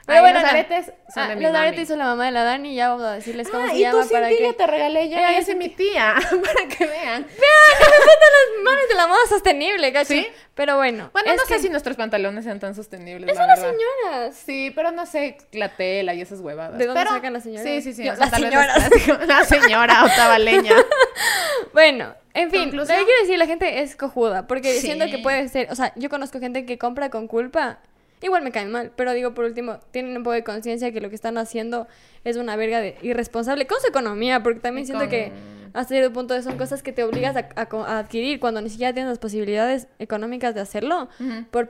puta. Ay, los aretes son Ah, de mi Los mami. aretes hizo la mamá de la Dani y ya vamos a decirles cómo Ah, se y llama tu para que... cintillo te regalé yo. Ella es mi tía. para que vean. las manos de la moda sostenible, ¿cacho? ¿Sí? Pero bueno. Bueno, no que sé si nuestros pantalones sean tan sostenibles. Es la unas verdad. señoras. Sí, pero no sé la tela y esas huevadas. ¿De dónde Pero- sacan las señoras? Sí, sí, sí. Yo, las señoras. clásico. La señora otabaleña. Bueno, en fin, Conclusión. lo que quiero decir, la gente es cojuda, porque Sí. siento que puede ser, o sea, yo conozco gente que compra con culpa, igual me caen mal, pero digo, por último, tienen un poco de conciencia que lo que están haciendo es una verga de irresponsable con su economía, porque también siento con- que hasta cierto punto son cosas que te obligas a, a a adquirir cuando ni siquiera tienes las posibilidades económicas de hacerlo, por,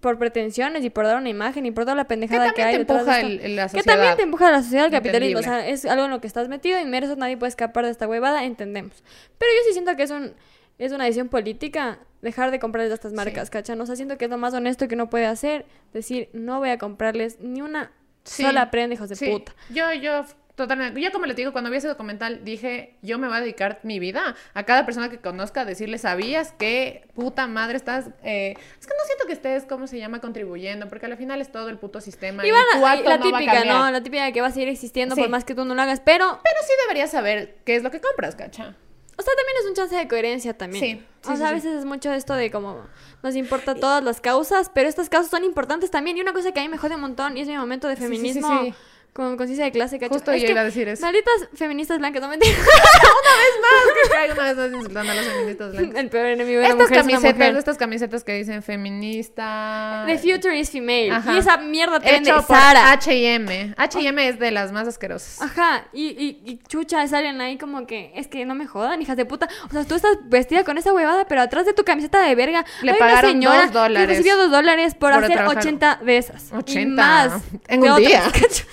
por pretensiones y por dar una imagen y por toda la pendejada que, hay te detrás de empuja esto. el- la Que también te empuja la sociedad, el capitalismo. O sea, es algo en lo que estás metido y mereces, nadie puede escapar de esta huevada, entendemos. Pero yo sí siento que es un es una decisión política dejar de comprarles a estas marcas, ¿cachan? O sea, siento que es lo más honesto que uno puede hacer, decir, no voy a comprarles ni una Sí. sola prenda, hijos de Sí. puta. Yo, yo, totalmente. Yo, como les digo, cuando vi ese documental, dije, yo me voy a dedicar mi vida a cada persona que conozca a decirle, ¿sabías que puta madre estás? eh, Es que no siento que estés, ¿cómo se llama? Contribuyendo, porque al final es todo el puto sistema. Y Y, a- acto la no típica. ¿no? La típica que va a seguir existiendo Sí. por más que tú no lo hagas, pero Pero sí deberías saber qué es lo que compras, cacha. O sea, también es un chance de coherencia también. Sí, sí, o sí, sea, a sí. veces es mucho esto de como nos importa todas las causas, pero estas causas son importantes también. Y una cosa que a mí me jode un montón y es mi momento de Sí, sí, sí, feminismo sí. Con conciencia de clase, ¿cachai? Justo es yo que iba a decir eso. Malditas feministas blancas, no me entiendes. Ay, una vez más insultando a las feministas blancas. El peor enemigo de la Estas mujer es una camisetas, mujer. estas camisetas que dicen feminista. The future is female. Ajá. Y esa mierda te vende Hecho por Sara. H&M. H&M es de las más asquerosas. Ajá, y, y, y chucha, salen ahí como que, es que no me jodan, hijas de puta. O sea, tú estás vestida con esa huevada, pero atrás de tu camiseta de verga Le hay pagaron una señora dos dólares que recibió dos dólares por, por hacer trabajar. 80 de esas. 80 Y más. en un otras, día. ¿cacho?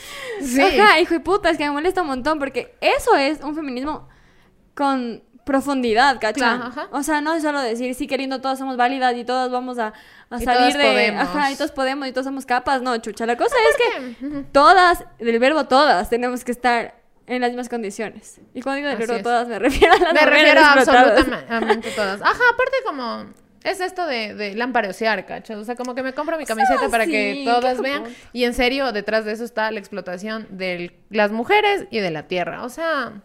Sí. Ajá, hijo de puta, es que me molesta un montón porque eso es un feminismo con profundidad, ¿cachai? O sea, no es solo decir, sí, queriendo, todas somos válidas y todas vamos a, salir de... podemos. Ajá, y todos podemos y todos somos capas. No, chucha, la cosa es que todas, del verbo todas, tenemos que estar en las mismas condiciones. Y cuando digo del verbo todas, me refiero a las Me refiero a absolutamente todas. Ajá, aparte como... Es esto de, de lampareosear, ¿cachas? O sea, como que me compro mi camiseta para que todas vean. Y en serio, detrás de eso está la explotación de las mujeres y de la tierra. O sea,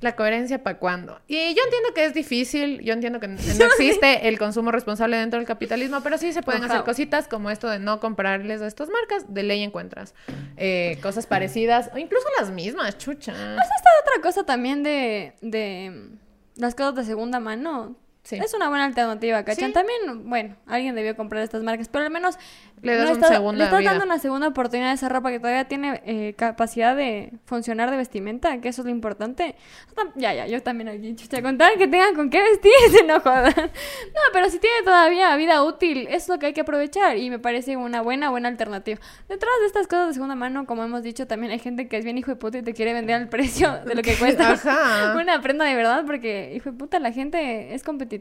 la coherencia para cuándo. Y yo entiendo que es difícil, yo entiendo que no existe el consumo responsable dentro del capitalismo, pero sí se pueden Ojalá. hacer cositas como esto de no comprarles a estas marcas. De ley encuentras eh, cosas parecidas o incluso las mismas, chucha. Esta otra cosa también de, de las cosas de segunda mano. Sí. Es una buena alternativa, ¿cachan? Sí. También, bueno, alguien debió comprar estas marcas, pero al menos Le das no una está- le estás vida. dando una segunda oportunidad a esa ropa que todavía tiene eh, capacidad de funcionar de vestimenta, que eso es lo importante. Ya, ya, yo también aquí, chucha, contar que tengan con qué vestirse, no jodan. No, pero si tiene todavía vida útil, es lo que hay que aprovechar y me parece una buena, buena alternativa. Detrás de estas cosas de segunda mano, como hemos dicho, también hay gente que es bien hijo de puta y te quiere vender al precio de lo que cuesta Ajá. una prenda de verdad, porque, hijo de puta, la gente es competitiva.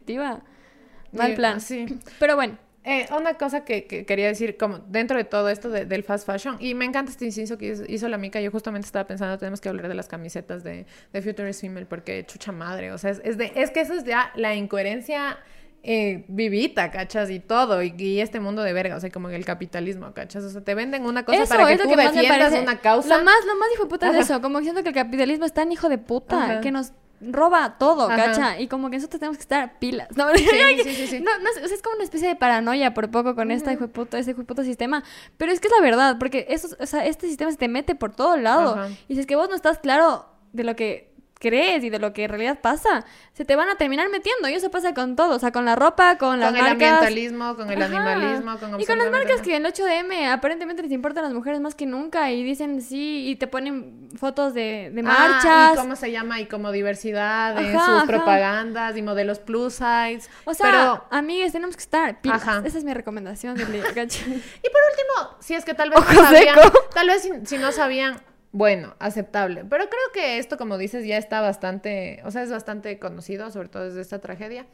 Mal Y- plan. Sí. Pero bueno, Eh, una cosa que, que quería decir, como dentro de todo esto de- del fast fashion, y me encanta este inciso que hizo, hizo la Mica, yo justamente estaba pensando, tenemos que hablar de las camisetas de, de Future is Female, porque chucha madre, o sea, es, es de, es que eso es ya la incoherencia eh, vivita, ¿cachas? Y todo, y, y este mundo de verga, o sea, como el capitalismo, ¿cachas? O sea, te venden una cosa eso para que tú que defiendas una causa. Lo más, lo más hijo de puta Ajá. es eso, como siento que el capitalismo es tan hijo de puta Ajá. que nos roba todo, Ajá. ¿cacha? Y como que nosotros tenemos que estar pilas. No, Sí, sí, sí, no, no es, o sea, es como una especie de paranoia por poco con esta hijo de puta, este hijo de puta sistema. Pero es que es la verdad, porque eso, o sea, este sistema se te mete por todo lado. Y si es que vos no estás claro de lo que crees y de lo que en realidad pasa, se te van a terminar metiendo. Y eso pasa con todo, o sea, con la ropa, con las Con el marcas. ambientalismo, con el Ajá. animalismo, con Y con las marcas que en el 8DM aparentemente les importan las mujeres más que nunca y dicen sí y te ponen fotos de, de Ah, marchas. y cómo se llama, y como diversidad en sus ajá. propagandas y modelos plus size. O sea, pero, amigas, tenemos que estar pilas. Ajá. Esa es mi recomendación y por último, si es que tal vez Ojo no sabían, seco. tal vez si, si no sabían, bueno, aceptable. Pero creo que esto, como dices, ya está bastante, o sea, es bastante conocido, sobre todo desde esta tragedia.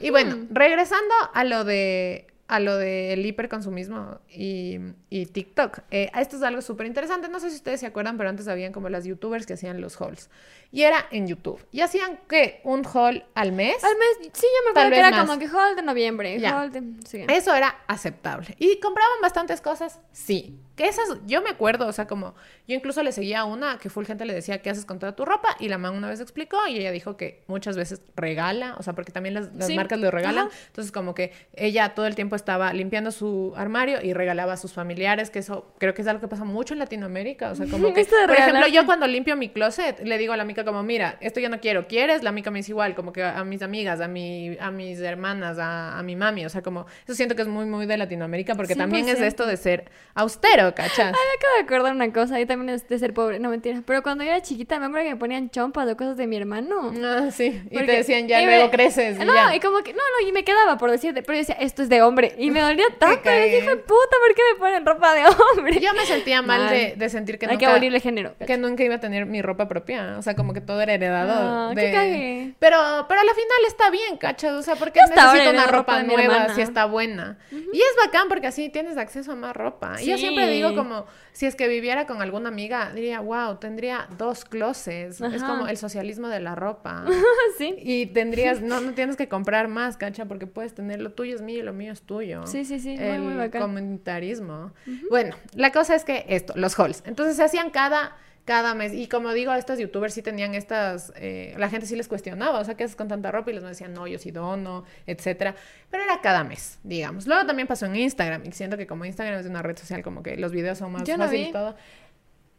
Y bueno, regresando a lo de a lo del hiperconsumismo y, y TikTok. Eh, esto es algo súper interesante. No sé si ustedes se acuerdan, pero antes habían como las youtubers que hacían los hauls. Y era en YouTube. Y hacían que un haul al mes. Al mes, sí, yo me acuerdo que era más. como que haul de noviembre. Ya. haul de- sí. Eso era aceptable. ¿Y compraban bastantes cosas? Sí. Que esas, yo me acuerdo, o sea, como yo incluso le seguía a una que Fulgente le decía, ¿qué haces con toda tu ropa? Y la man una vez explicó y ella dijo que muchas veces regala, o sea, porque también las, las Sí. marcas lo regalan. Ajá. Entonces, como que ella todo el tiempo estaba limpiando su armario y regalaba a sus familiares, que eso creo que es algo que pasa mucho en Latinoamérica. O sea, como que, por ejemplo, yo cuando limpio mi closet, le digo a la mica como, mira, esto yo no quiero, ¿quieres? La mica me dice igual, como que a mis amigas, a, mi, a mis hermanas, a, a mi mami, o sea, como, eso siento que es muy, muy de Latinoamérica, porque también es 100%. de esto de ser austero, ¿cachas? Ay, me acabo de acordar una cosa, yo también es de ser pobre, no mentira. Pero cuando yo era chiquita, me acuerdo que me ponían chompas o cosas de mi hermano. Ah, sí, y te decían, ya y luego me- creces, y no, ya. y como que, no, no, y me quedaba por decirte, pero yo decía, esto es de hombre. Y me dolía tanto, y dije, puta, ¿por qué me ponen ropa de hombre? Yo me sentía mal Mal. de, de sentir que Hay que nunca... abolir el género. que nunca iba a tener mi ropa propia, o sea, como que todo era heredado. Ah, qué de... cague. Pero, pero a la final está bien, ¿cachas? O sea, porque necesito una ropa ropa nueva si está buena. Y es bacán porque así tienes acceso a más ropa. Y yo siempre. Digo como, si es que viviera con alguna amiga, diría, wow, tendría dos closets. Es como el socialismo de la ropa. sí. Y tendrías, no, no tienes que comprar más, ¿cacha? Porque puedes tener lo tuyo es mío y lo mío es tuyo. Sí, sí, sí, muy, El muy bacán. comunitarismo. Bueno, la cosa es que esto, los hauls. Entonces se hacían cada, cada mes. Y como digo, estos youtubers sí tenían estas. eh, la gente sí les cuestionaba, o sea, ¿qué haces con tanta ropa? Y les decían, no, yo sí dono, etcétera. Pero era cada mes, digamos. Luego también pasó en Instagram. Y siento que como Instagram es una red social, como que los videos son más Yo no fáciles y vi. todo.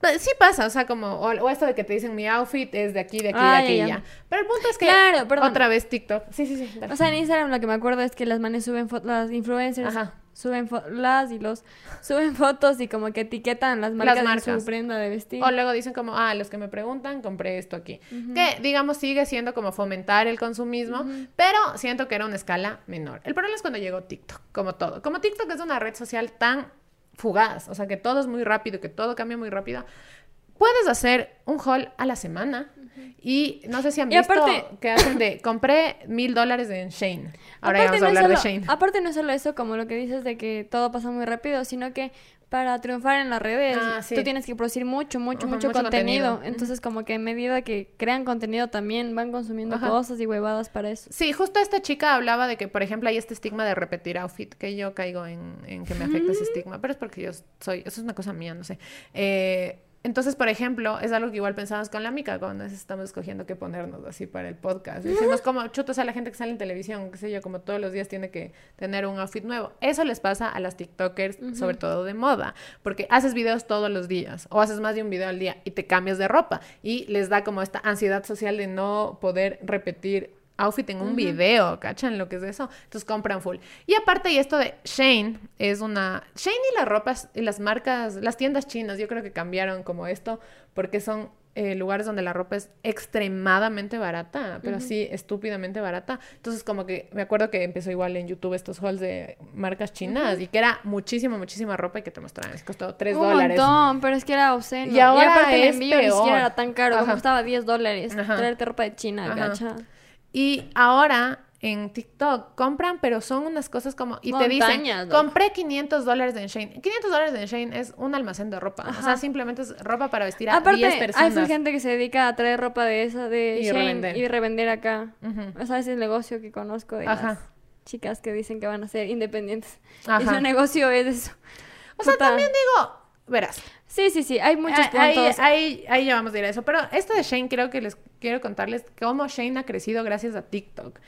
Pues, Sí pasa, o sea, como, o, o esto de que te dicen mi outfit es de aquí, de aquí, Ah, de aquí, ya, y ya. ya. Pero el punto es que Claro, perdón. otra vez TikTok. Sí, sí, sí. dale. O sea, en Instagram lo que me acuerdo es que las manes suben fotos, las influencers Ajá. Suben las y los suben fotos y como que etiquetan las marcas, en marcas. su prenda de vestir. O luego dicen como, ah, los que me preguntan, compré esto aquí. Que, digamos, sigue siendo como fomentar el consumismo, pero siento que era una escala menor. El problema es cuando llegó TikTok, como todo. Como TikTok es una red social tan fugaz, o sea, que todo es muy rápido, que todo cambia muy rápido. Puedes hacer un haul a la semana y no sé si han Y visto aparte- que hacen de compré mil dólares en Shane. Ahora aparte, vamos a no es hablar de Shane. aparte no es solo eso, como lo que dices de que todo pasa muy rápido, sino que para triunfar en las redes Ah, sí. tú tienes que producir mucho, mucho, Ajá, mucho, mucho contenido. contenido. Entonces como que a medida que crean contenido también van consumiendo Ajá. cosas y huevadas para eso. Sí, justo esta chica hablaba de que, por ejemplo, hay este estigma de repetir outfit, que yo caigo en, en que me afecta ese estigma, pero es porque yo soy, eso es una cosa mía, no sé. Eh, entonces, por ejemplo, es algo que igual pensamos con la mica cuando estamos escogiendo qué ponernos así para el podcast. Decimos como, chutos a la gente que sale en televisión, qué sé yo, como todos los días tiene que tener un outfit nuevo. Eso les pasa a las TikTokers, sobre todo de moda, porque haces videos todos los días o haces más de un video al día y te cambias de ropa y les da como esta ansiedad social de no poder repetir outfit en un video, ¿cachan lo que es eso? Entonces compran full. Y aparte, y esto de Shane, es una... Shane y las ropas y las marcas, las tiendas chinas, yo creo que cambiaron como esto, porque son eh, lugares donde la ropa es extremadamente barata, pero sí estúpidamente barata. Entonces como que me acuerdo que empezó igual en YouTube estos hauls de marcas chinas y que era muchísima, muchísima ropa y que te mostraban, les costó 3 Un dólares. montón, pero es que era obsceno. Y ahora aparte el es envío ni peor. siquiera era tan caro, Ajá. costaba 10 dólares. Traerte ropa de China, Ajá. gacha. Y ahora en TikTok compran, pero son unas cosas como... Y te dicen, loco. compré 500 dólares en Shane. 500 dólares en Shane es un almacén de ropa. O sea, simplemente es ropa para vestir a Aparte, 10 hay personas. full gente que se dedica a traer ropa de esa, de Y Shein revender. y revender acá. O sea, ese es el negocio que conozco de Ajá. las chicas que dicen que van a ser independientes. Y Ajá. su negocio es eso. O sea, también digo, verás. Sí, sí, sí, hay muchos Ah, ahí, puntos. ahí, ahí ya vamos a ir a eso. Pero esto de Shane creo que les quiero contarles cómo Shane ha crecido gracias a TikTok.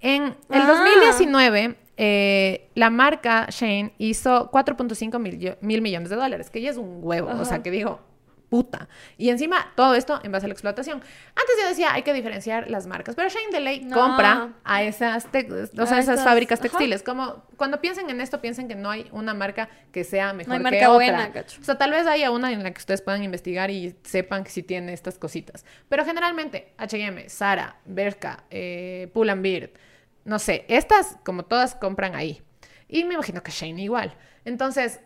En el Ah. 2019, eh, la marca Shane hizo 4.5 mil, mil millones de dólares, que ya es un huevo, o sea, que digo, puta. Y encima, todo esto en base a la explotación. Antes yo decía, hay que diferenciar las marcas, pero Shane Delay No. compra a esas, o sea, A esas fábricas ajá. textiles. Como cuando piensen en esto, piensen que no hay una marca que sea mejor hay que marca otra. buena, cacho. O sea, tal vez haya una en la que ustedes puedan investigar y sepan que sí tiene estas cositas. Pero generalmente, H&M, Zara, Bershka, eh, Pull and Beard, no sé, estas como todas compran ahí. Y me imagino que Shane igual. Entonces,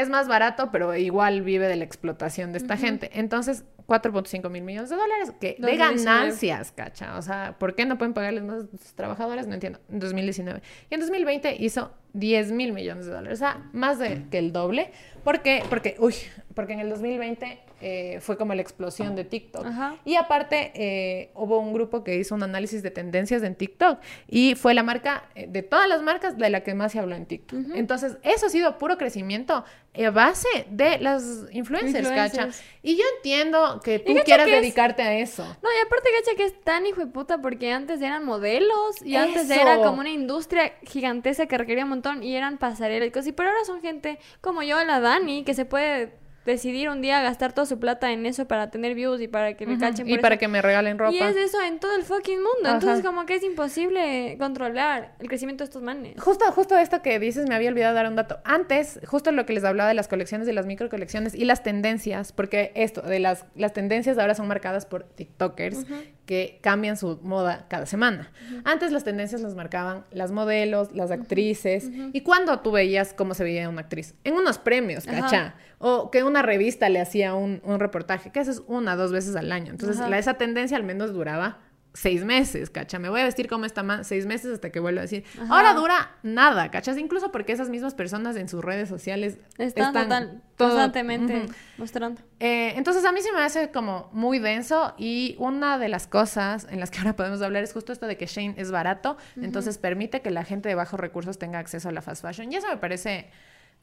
es más barato, pero igual vive de la explotación de esta gente. Entonces, 4.5 mil millones de dólares que de 2019. ganancias, cacha. O sea, ¿por qué no pueden pagarles más a sus trabajadores? No entiendo. En 2019. Y en 2020 hizo 10 mil millones de dólares. O sea, más de, que el doble. ¿Por qué? Porque, uy, porque en el 2020 eh, fue como la explosión de TikTok. Ajá. Y aparte, eh, hubo un grupo que hizo un análisis de tendencias en TikTok y fue la marca, eh, de todas las marcas, de la que más se habló en TikTok. Entonces, eso ha sido puro crecimiento a base de las influencers, ¿cacha? Y yo entiendo que tú quieras que es- dedicarte a eso. No, y aparte, cacha, que es tan hijo de puta porque antes eran modelos y antes era como una industria gigantesca que requería un montón y eran pasarelas y cosas. Pero ahora son gente como yo, la Dani, que se puede decidir un día gastar toda su plata en eso para tener views y para que Ujú. cachen Y para que me regalen ropa. Y es eso en todo el fucking mundo. Ajá. Entonces, como que es imposible controlar el crecimiento de estos manes. Justo, justo esto que dices, me había olvidado dar un dato. Antes, justo lo que les hablaba de las colecciones, de las micro colecciones y las tendencias, porque esto, de las, las tendencias ahora son marcadas por TikTokers que cambian su moda cada semana. Antes las tendencias las marcaban las modelos, las actrices. ¿Y cuando tú veías cómo se veía una actriz? En unos premios. ¿cachá? O que una revista le hacía un, un reportaje, que eso es una, dos veces al año. Entonces, la, esa tendencia al menos duraba seis meses, ¿cacha? Me voy a vestir como esta man seis meses hasta que vuelva a decir. Ajá. Ahora dura nada, ¿cachas? Incluso porque esas mismas personas en sus redes sociales Están, total- todo- constantemente mostrando. Eh, entonces a mí se me hace como muy denso y una de las cosas en las que ahora podemos hablar es justo esto de que Shane es barato, entonces permite que la gente de bajos recursos tenga acceso a la fast fashion y eso me parece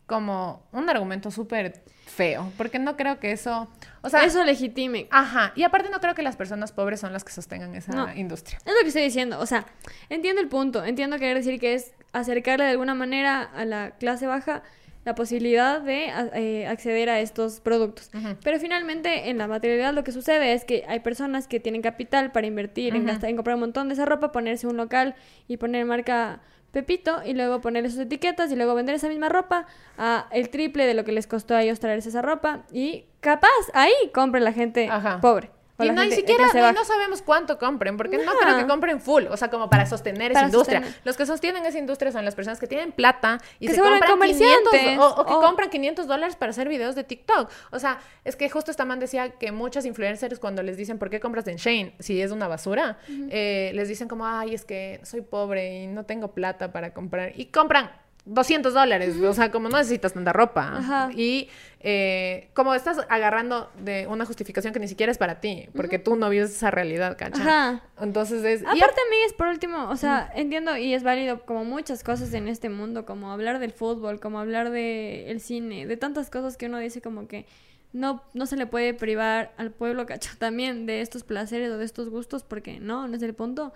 como un argumento súper feo, porque no creo que eso, o sea, eso legitime. ajá, y aparte no creo que las personas pobres son las que sostengan esa No. industria. Es lo que estoy diciendo, o sea, entiendo el punto, entiendo querer decir que es acercarle de alguna manera a la clase baja la posibilidad de eh, acceder a estos productos. Ujú. Pero finalmente en la materialidad lo que sucede es que hay personas que tienen capital para invertir en gastar, en comprar un montón de esa ropa, ponerse un local y poner marca Pepito y luego ponerle sus etiquetas y luego vender esa misma ropa a el triple de lo que les costó a ellos traerse esa ropa y capaz ahí compre la gente Ajá. pobre. Y no, ni siquiera no sabemos cuánto compren, porque no creo que compren full, o sea, como para sostener esa Para industria. sostener. Los que sostienen esa industria son las personas que tienen plata y Que se, compran 500 comerciantes, o, o que compran 500 dólares para hacer videos de TikTok. O sea, es que justo esta man decía que muchas influencers cuando les dicen por qué compras en Shane si es una basura, eh, les dicen como, ay, es que soy pobre y no tengo plata para comprar. Y compran 200 dólares, o sea, como no necesitas tanta ropa. Ajá. Y eh, como estás agarrando de una justificación que ni siquiera es para ti, porque tú no vives esa realidad, ¿cachai? Ajá. Entonces es... y Aparte, amigues, por último, o sea, entiendo y es válido como muchas cosas en este mundo, como hablar del fútbol, como hablar del el cine, de tantas cosas que uno dice como que no, no se le puede privar al pueblo, cacho, también de estos placeres o de estos gustos, porque no, no es el punto.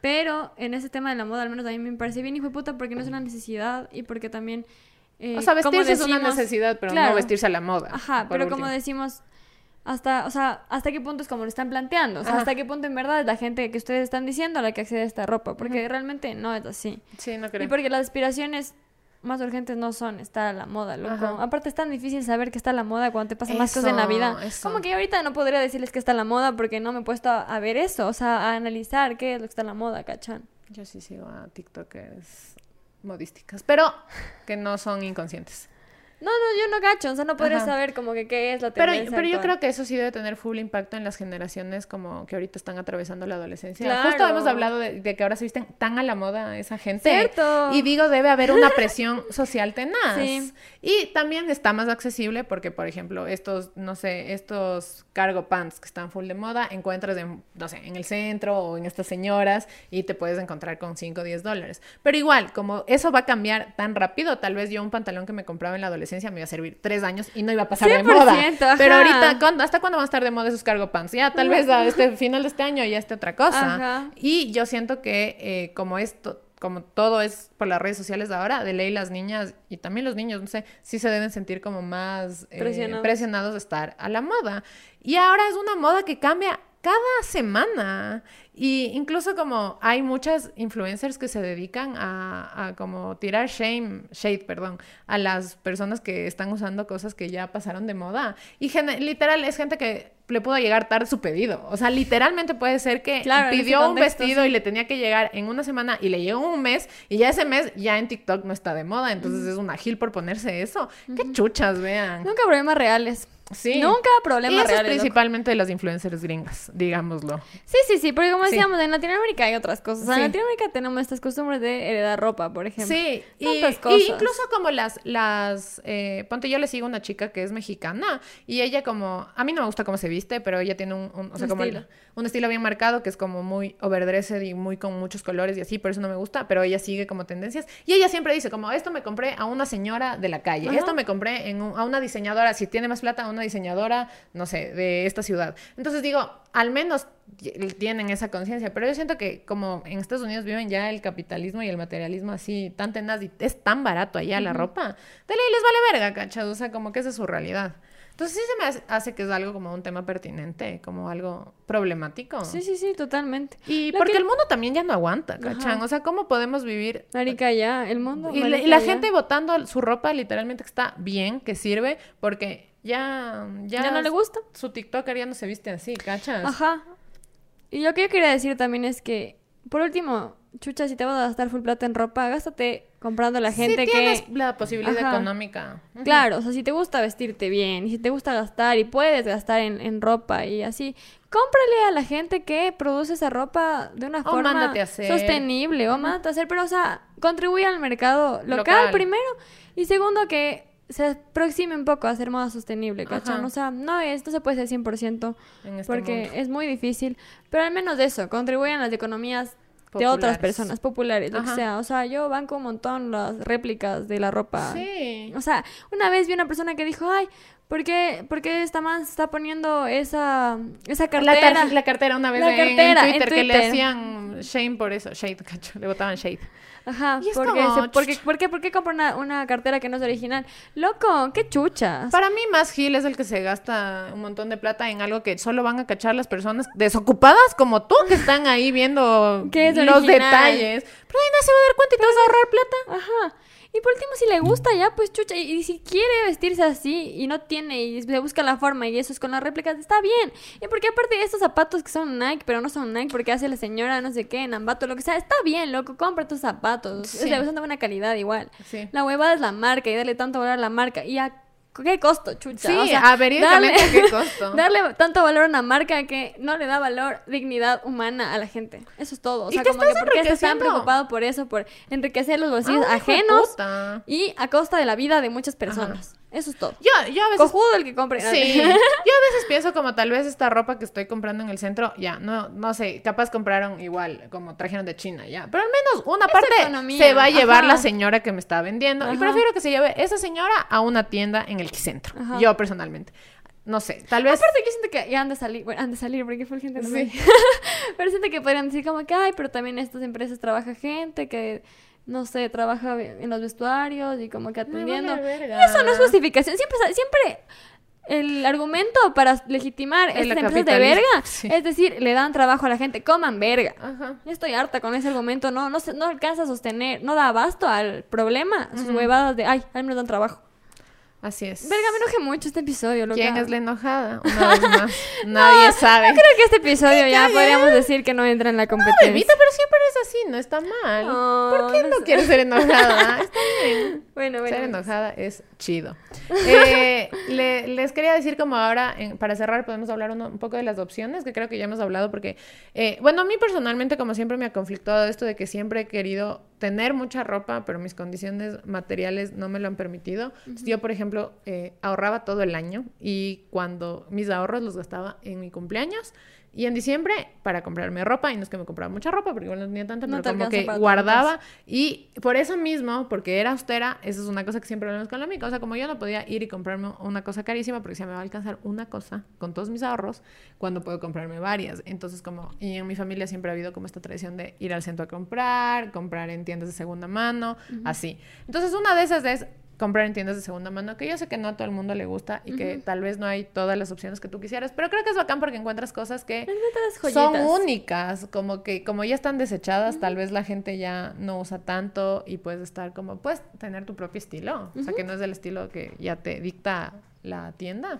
Pero en ese tema de la moda, al menos a mí me parece bien, hijo de puta, porque no es una necesidad y porque también... eh, o sea, vestirse es una necesidad, pero Claro. no vestirse a la moda. Ajá, pero como decimos, hasta, o sea, hasta qué punto es como lo están planteando, o sea, Ajá. hasta qué punto en verdad es la gente que ustedes están diciendo a la que accede a esta ropa, porque realmente no es así. Sí, no creo. Y porque las aspiraciones más urgentes no son estar a la moda, loco. Ajá. Aparte es tan difícil saber que está a la moda cuando te pasan más cosas en la vida. eso. Como que ahorita no podría decirles que está a la moda porque no me he puesto a, a ver eso, o sea, a analizar qué es lo que está a la moda, ¿cachan? Yo sí sigo a TikTokers modísticas, pero que no son inconscientes. No, no, yo no cacho, o sea, no podría Ajá. saber como que qué es la Pero, tendencia pero yo actual. creo que eso sí debe tener full impacto en las generaciones como que ahorita están atravesando la adolescencia. Claro. Justo hemos hablado de, de que ahora se visten tan a la moda esa gente. Cierto. Y digo, debe haber una presión social tenaz. Sí. Y también está más accesible porque, por ejemplo, estos, no sé, estos cargo pants que están full de moda, encuentras en, no sé, en el centro o en estas señoras y te puedes encontrar con 5 o 10 dólares. Pero igual, como eso va a cambiar tan rápido, tal vez yo un pantalón que me compraba en la adolescencia adolescencia me iba a servir tres años y no iba a pasar de moda. 100%, Pero ajá. ahorita, ¿cuándo- ¿hasta cuándo van a estar de moda esos cargo pants? Ya, tal vez a este final de este año ya esté otra cosa. Ajá. Y yo siento que eh, como esto, como todo es por las redes sociales de ahora, de ley las niñas y también los niños, no sé, sí se deben sentir como más eh, Presionados. presionados de estar a la moda. Y ahora es una moda que cambia cada semana. Y incluso como hay muchas influencers que se dedican a, a como tirar shame, shade, perdón, a las personas que están usando cosas que ya pasaron de moda. Y literal es gente que le pudo llegar tarde su pedido. O sea, literalmente puede ser que Claro, pidió un contexto, vestido sí. y le tenía que llegar en una semana y le llegó un mes y ya ese mes ya en TikTok no está de moda. Entonces es una gil por ponerse eso. Qué chuchas, vean. Nunca problemas reales. Sí. Nunca Y problemas eso es principalmente de las influencers gringas, digámoslo. Sí, sí, sí, porque como Sí. decíamos, en Latinoamérica hay otras cosas. Sí. En Latinoamérica tenemos estas costumbres de heredar ropa, por ejemplo. Sí, y, Tantas y cosas. incluso como las, las, eh, ponte, yo le sigo a una chica que es mexicana y ella como, a mí no me gusta cómo se viste, pero ella tiene un, un- o sea, Un como el- estilo. un estilo bien marcado que es como muy overdressed y muy con muchos colores y así, por eso no me gusta, pero ella sigue como tendencias y ella siempre dice como, esto me compré a una señora de la calle, Ajá. esto me compré en un- a una diseñadora, si tiene más plata, a una diseñadora, no sé, de esta ciudad. Entonces digo, al menos tienen esa conciencia, pero yo siento que como en Estados Unidos viven ya el capitalismo y el materialismo así tan tenaz y es tan barato allá la ropa, de ley les vale verga, cachas, o sea, como que esa es su realidad. Entonces sí se me hace, que es algo como un tema pertinente, como algo problemático. Sí, sí, sí, totalmente. Y Lo porque que- el mundo también ya no aguanta, Ajá. ¿cachan? O sea, ¿cómo podemos vivir Marica, ya, el mundo. y, la- y la gente votando su ropa literalmente que está bien, que sirve, porque ya, ya, Ya no le gusta. Su TikToker ya no se viste así, ¿cachas? Ajá. Y lo que yo quería decir también es que, por último, chucha, si te vas a gastar full plata en ropa, gástate comprando a la gente que... tienes la posibilidad Ajá. económica. Claro, o sea, si te gusta vestirte bien y si te gusta gastar y puedes gastar en, en ropa y así, cómprale a la gente que produce esa ropa de una O forma mándate a hacer. sostenible o mándate a hacer, pero o sea, contribuye al mercado local, Local. primero y segundo que se aproxime un poco a ser más sostenible, ¿cachai? Ajá. O sea, no, esto se puede ser 100% En este porque mundo. es muy difícil, pero al menos de eso, contribuyen a las economías de otras personas populares, lo que Ajá. sea. O sea, yo banco un montón las réplicas de la ropa Sí. o sea, una vez vi una persona que dijo, ay, ¿por qué, por qué esta man se está poniendo esa, esa La, cartera? tar- la cartera una vez La en- en, cartera, en Twitter, que le hacían shame por eso. Shade, cacho. Le botaban shade. Ajá, Y es porque, como, se- porque, ¿por qué, por qué compra una, una cartera que no es original? Loco, qué chuchas. Para mí, más Gil es el que se gasta un montón de plata en algo que solo van a cachar las personas desocupadas como tú que están ahí viendo los original. detalles. Pero ahí nadie se va a dar cuenta y te vas a ahorrar plata. Ajá. Y por último, si le gusta ya, pues chucha. Y, y si quiere vestirse así y no tiene y se busca la forma y eso es con las réplicas, está bien. Y porque aparte de estos zapatos que son Nike, pero no son Nike porque hace la señora no sé qué, en Ambato, lo que sea, está bien, loco. Compra tus zapatos. Sí. Es de buena calidad igual. Sí. La huevada es la marca y darle tanto valor a la marca. ¿Y a qué costo, chucha? Sí, O sea, ¿a qué costo? Darle tanto valor a una marca que no le da valor, dignidad humana a la gente. Eso es todo. O Y sea, te como que ¿por qué estás tan enriqueciendo? preocupado por eso? Por enriquecer los bolsillos Ah, ajenos y a costa de la vida de muchas personas. Eso es todo. Yo, yo a veces Cojudo el que compre. Sí, yo a veces pienso como tal vez esta ropa que estoy comprando en el centro, ya, no, no sé, capaz compraron igual, como trajeron de China, ya, pero al menos una Es parte economía, se va a llevar ajá. la señora que me está vendiendo y prefiero que se lleve esa señora a una tienda en el centro, Ajá. yo personalmente. No sé, tal vez... Aparte yo siento que ya han de salir, bueno, han de salir porque fue gente no Sí. pero siento que podrían decir como que, ay, pero también en estas empresas trabaja gente que, no sé, trabaja en los vestuarios y como que atendiendo. vale Y verga. eso no es justificación. Siempre, siempre el argumento para legitimar El estas empresas de verga sí. es decir, le dan trabajo a la gente, coman verga. Ajá. Estoy harta con ese argumento, no, no, se- no alcanza a sostener, no da abasto al problema, sus huevadas de, ay, a mí me dan trabajo. Así es. Verga, me enojé mucho este episodio, loca. ¿Quién es la enojada? Una vez más. Nadie sabe. Creo que este episodio ya podríamos decir que no entra en la competencia. Evita, pero siempre eres así, no está mal. No, ¿Por qué no no sé. quieres ser enojada? Está bien. Bueno, bueno. Ser enojada es chido. Eh, le- les quería decir como ahora, en- para cerrar, podemos hablar uno- un poco de las opciones, que creo que ya hemos hablado, porque, eh, bueno, a mí personalmente, como siempre me ha conflictado esto de que siempre he querido tener mucha ropa, pero mis condiciones materiales no me lo han permitido. Yo, por ejemplo, eh, ahorraba todo el año y cuando mis ahorros los gastaba en mi cumpleaños, Y en diciembre, para comprarme ropa, y no es que me compraba mucha ropa, porque igual no tenía tanta, No pero como que guardaba. Y por eso mismo, porque era austera, esa es una cosa que siempre hablamos con la amiga. O sea, como yo no podía ir y comprarme una cosa carísima, porque se me va a alcanzar una cosa con todos mis ahorros, cuando puedo comprarme varias. Entonces, como, y en mi familia siempre ha habido como esta tradición de ir al centro a comprar, comprar en tiendas de segunda mano, así. Entonces, una de esas es comprar en tiendas de segunda mano, que yo sé que no a todo el mundo le gusta y que tal vez no hay todas las opciones que tú quisieras, pero creo que es bacán porque encuentras cosas que Encuentras son únicas, como que como ya están desechadas, tal vez la gente ya no usa tanto y puedes estar como, puedes tener tu propio estilo, o sea, que no es del estilo que ya te dicta la tienda.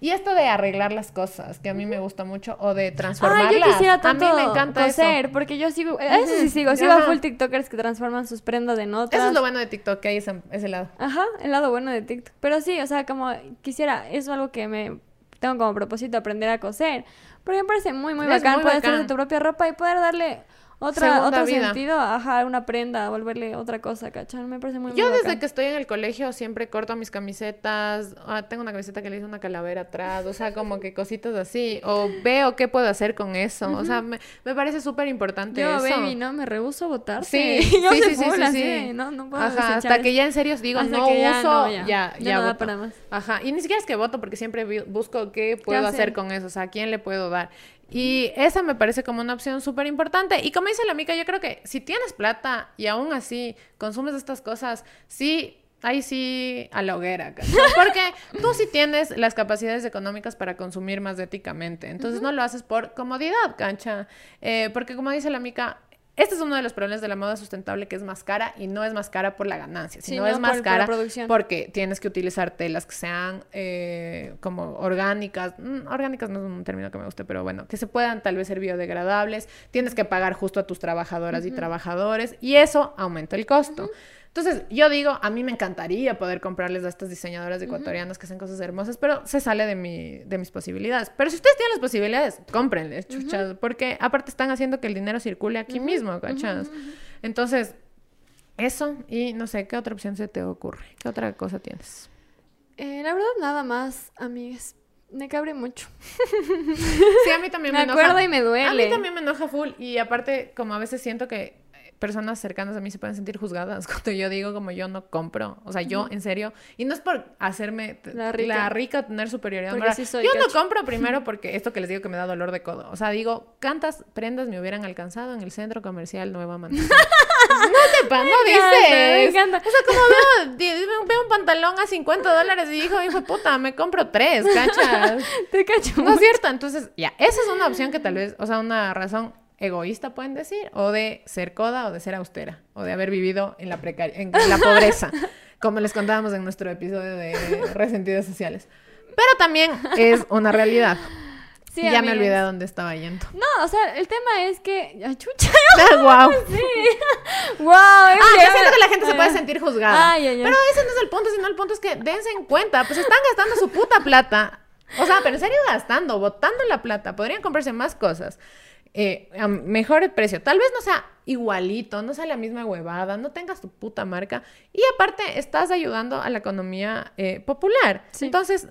Y esto de arreglar las cosas, que a mí me gusta mucho, o de transformarlas. yo quisiera tanto a mí me encanta coser, eso. porque yo sigo, a eso sí sigo, sigo a full TikTokers que transforman sus prendas en otras. Eso es lo bueno de TikTok, que hay ese, ese lado. Ajá, el lado bueno de TikTok. Pero sí, o sea, como quisiera, eso es algo que me tengo como propósito aprender a coser. Porque me parece muy, muy Es bacán muy poder bacán. hacerte tu propia ropa y poder darle otra, Segunda otro vida. sentido, ajá, una prenda, volverle otra cosa, ¿cachai? Me parece muy, muy Yo desde bacán. que estoy en el colegio siempre corto mis camisetas. ah, tengo una camiseta que le hice una calavera atrás. O sea, como que cositas así. O veo qué puedo hacer con eso. O sea, me, me parece súper importante Yo, eso. baby, no, me rehuso a votar. Sí, yo sí, soy sí, sí, sí, así sí. no, no puedo Ajá, hasta que ya en serio digo, Hasta no ya uso, no, ya, ya. ya, no da voto. para más. Ajá, y ni siquiera es que voto porque siempre busco qué puedo hacer? hacer con eso, o sea, a quién le puedo dar. Y esa me parece como una opción súper importante. Y como dice la mica, yo creo que si tienes plata y aún así consumes estas cosas, sí, ahí sí a la hoguera, ¿cachai? Porque tú sí tienes las capacidades económicas para consumir más éticamente. Entonces no lo haces por comodidad, cancha. Eh, porque como dice la mica, este es uno de los problemas de la moda sustentable que es más cara y no es más cara por la ganancia, Sí, sino no es más por cara porque tienes que utilizar telas que sean eh, como orgánicas. Mm, orgánicas no es un término que me guste, pero bueno, que se puedan tal vez ser biodegradables. Tienes que pagar justo a tus trabajadoras y trabajadores y eso aumenta el costo. Entonces, yo digo, a mí me encantaría poder comprarles a estas diseñadoras ecuatorianas que hacen cosas hermosas, pero se sale de, mi, de mis posibilidades. Pero si ustedes tienen las posibilidades, cómprenles, chuchas, porque aparte están haciendo que el dinero circule aquí mismo, ¿cachas? Entonces, eso, y no sé, ¿qué otra opción se te ocurre? ¿Qué otra cosa tienes? Eh, la verdad, nada más, amigas. Me cabre mucho. Sí, a mí también Me me, enoja. acuerdo y me duele. A mí también me enoja full. Y aparte, como a veces siento que personas cercanas a mí se pueden sentir juzgadas cuando yo digo como yo no compro. O sea, yo, en serio. Y no es por hacerme La rica. la rica o tener superioridad sí soy, yo no compro primero porque esto que les digo que me da dolor de codo. O sea, digo, ¿cuántas prendas me hubieran alcanzado en el centro comercial Nueva Manzana? no te pa, no encanta, me dices. encanta. O sea, como veo, veo un pantalón a 50 dólares y digo, hijo puta, me compro tres, ¿cachas? Te cacho. No es cierto, entonces ya, esa es una opción que tal vez, o sea, una razón egoísta pueden decir, o de ser coda o de ser austera, o de haber vivido en la precaria, en, la pobreza, como les contábamos en nuestro episodio de resentidos sociales. Pero también es una realidad. Sí, ya me olvidé a dónde estaba yendo. No, o sea, el tema es que. ¡Ay, chucha! wow. ¡Wow! Ah, yo siento que la gente se puede sentir juzgada. Ay. Pero ese no es el punto, sino el punto es que dense en cuenta, pues están gastando su puta plata. O sea, pero en serio gastando, botando la plata. Podrían comprarse más cosas. Eh, a mejor precio. Tal vez no sea igualito, no sea la misma huevada, no tengas tu puta marca. Y aparte, estás ayudando a la economía eh, popular. Sí. Entonces,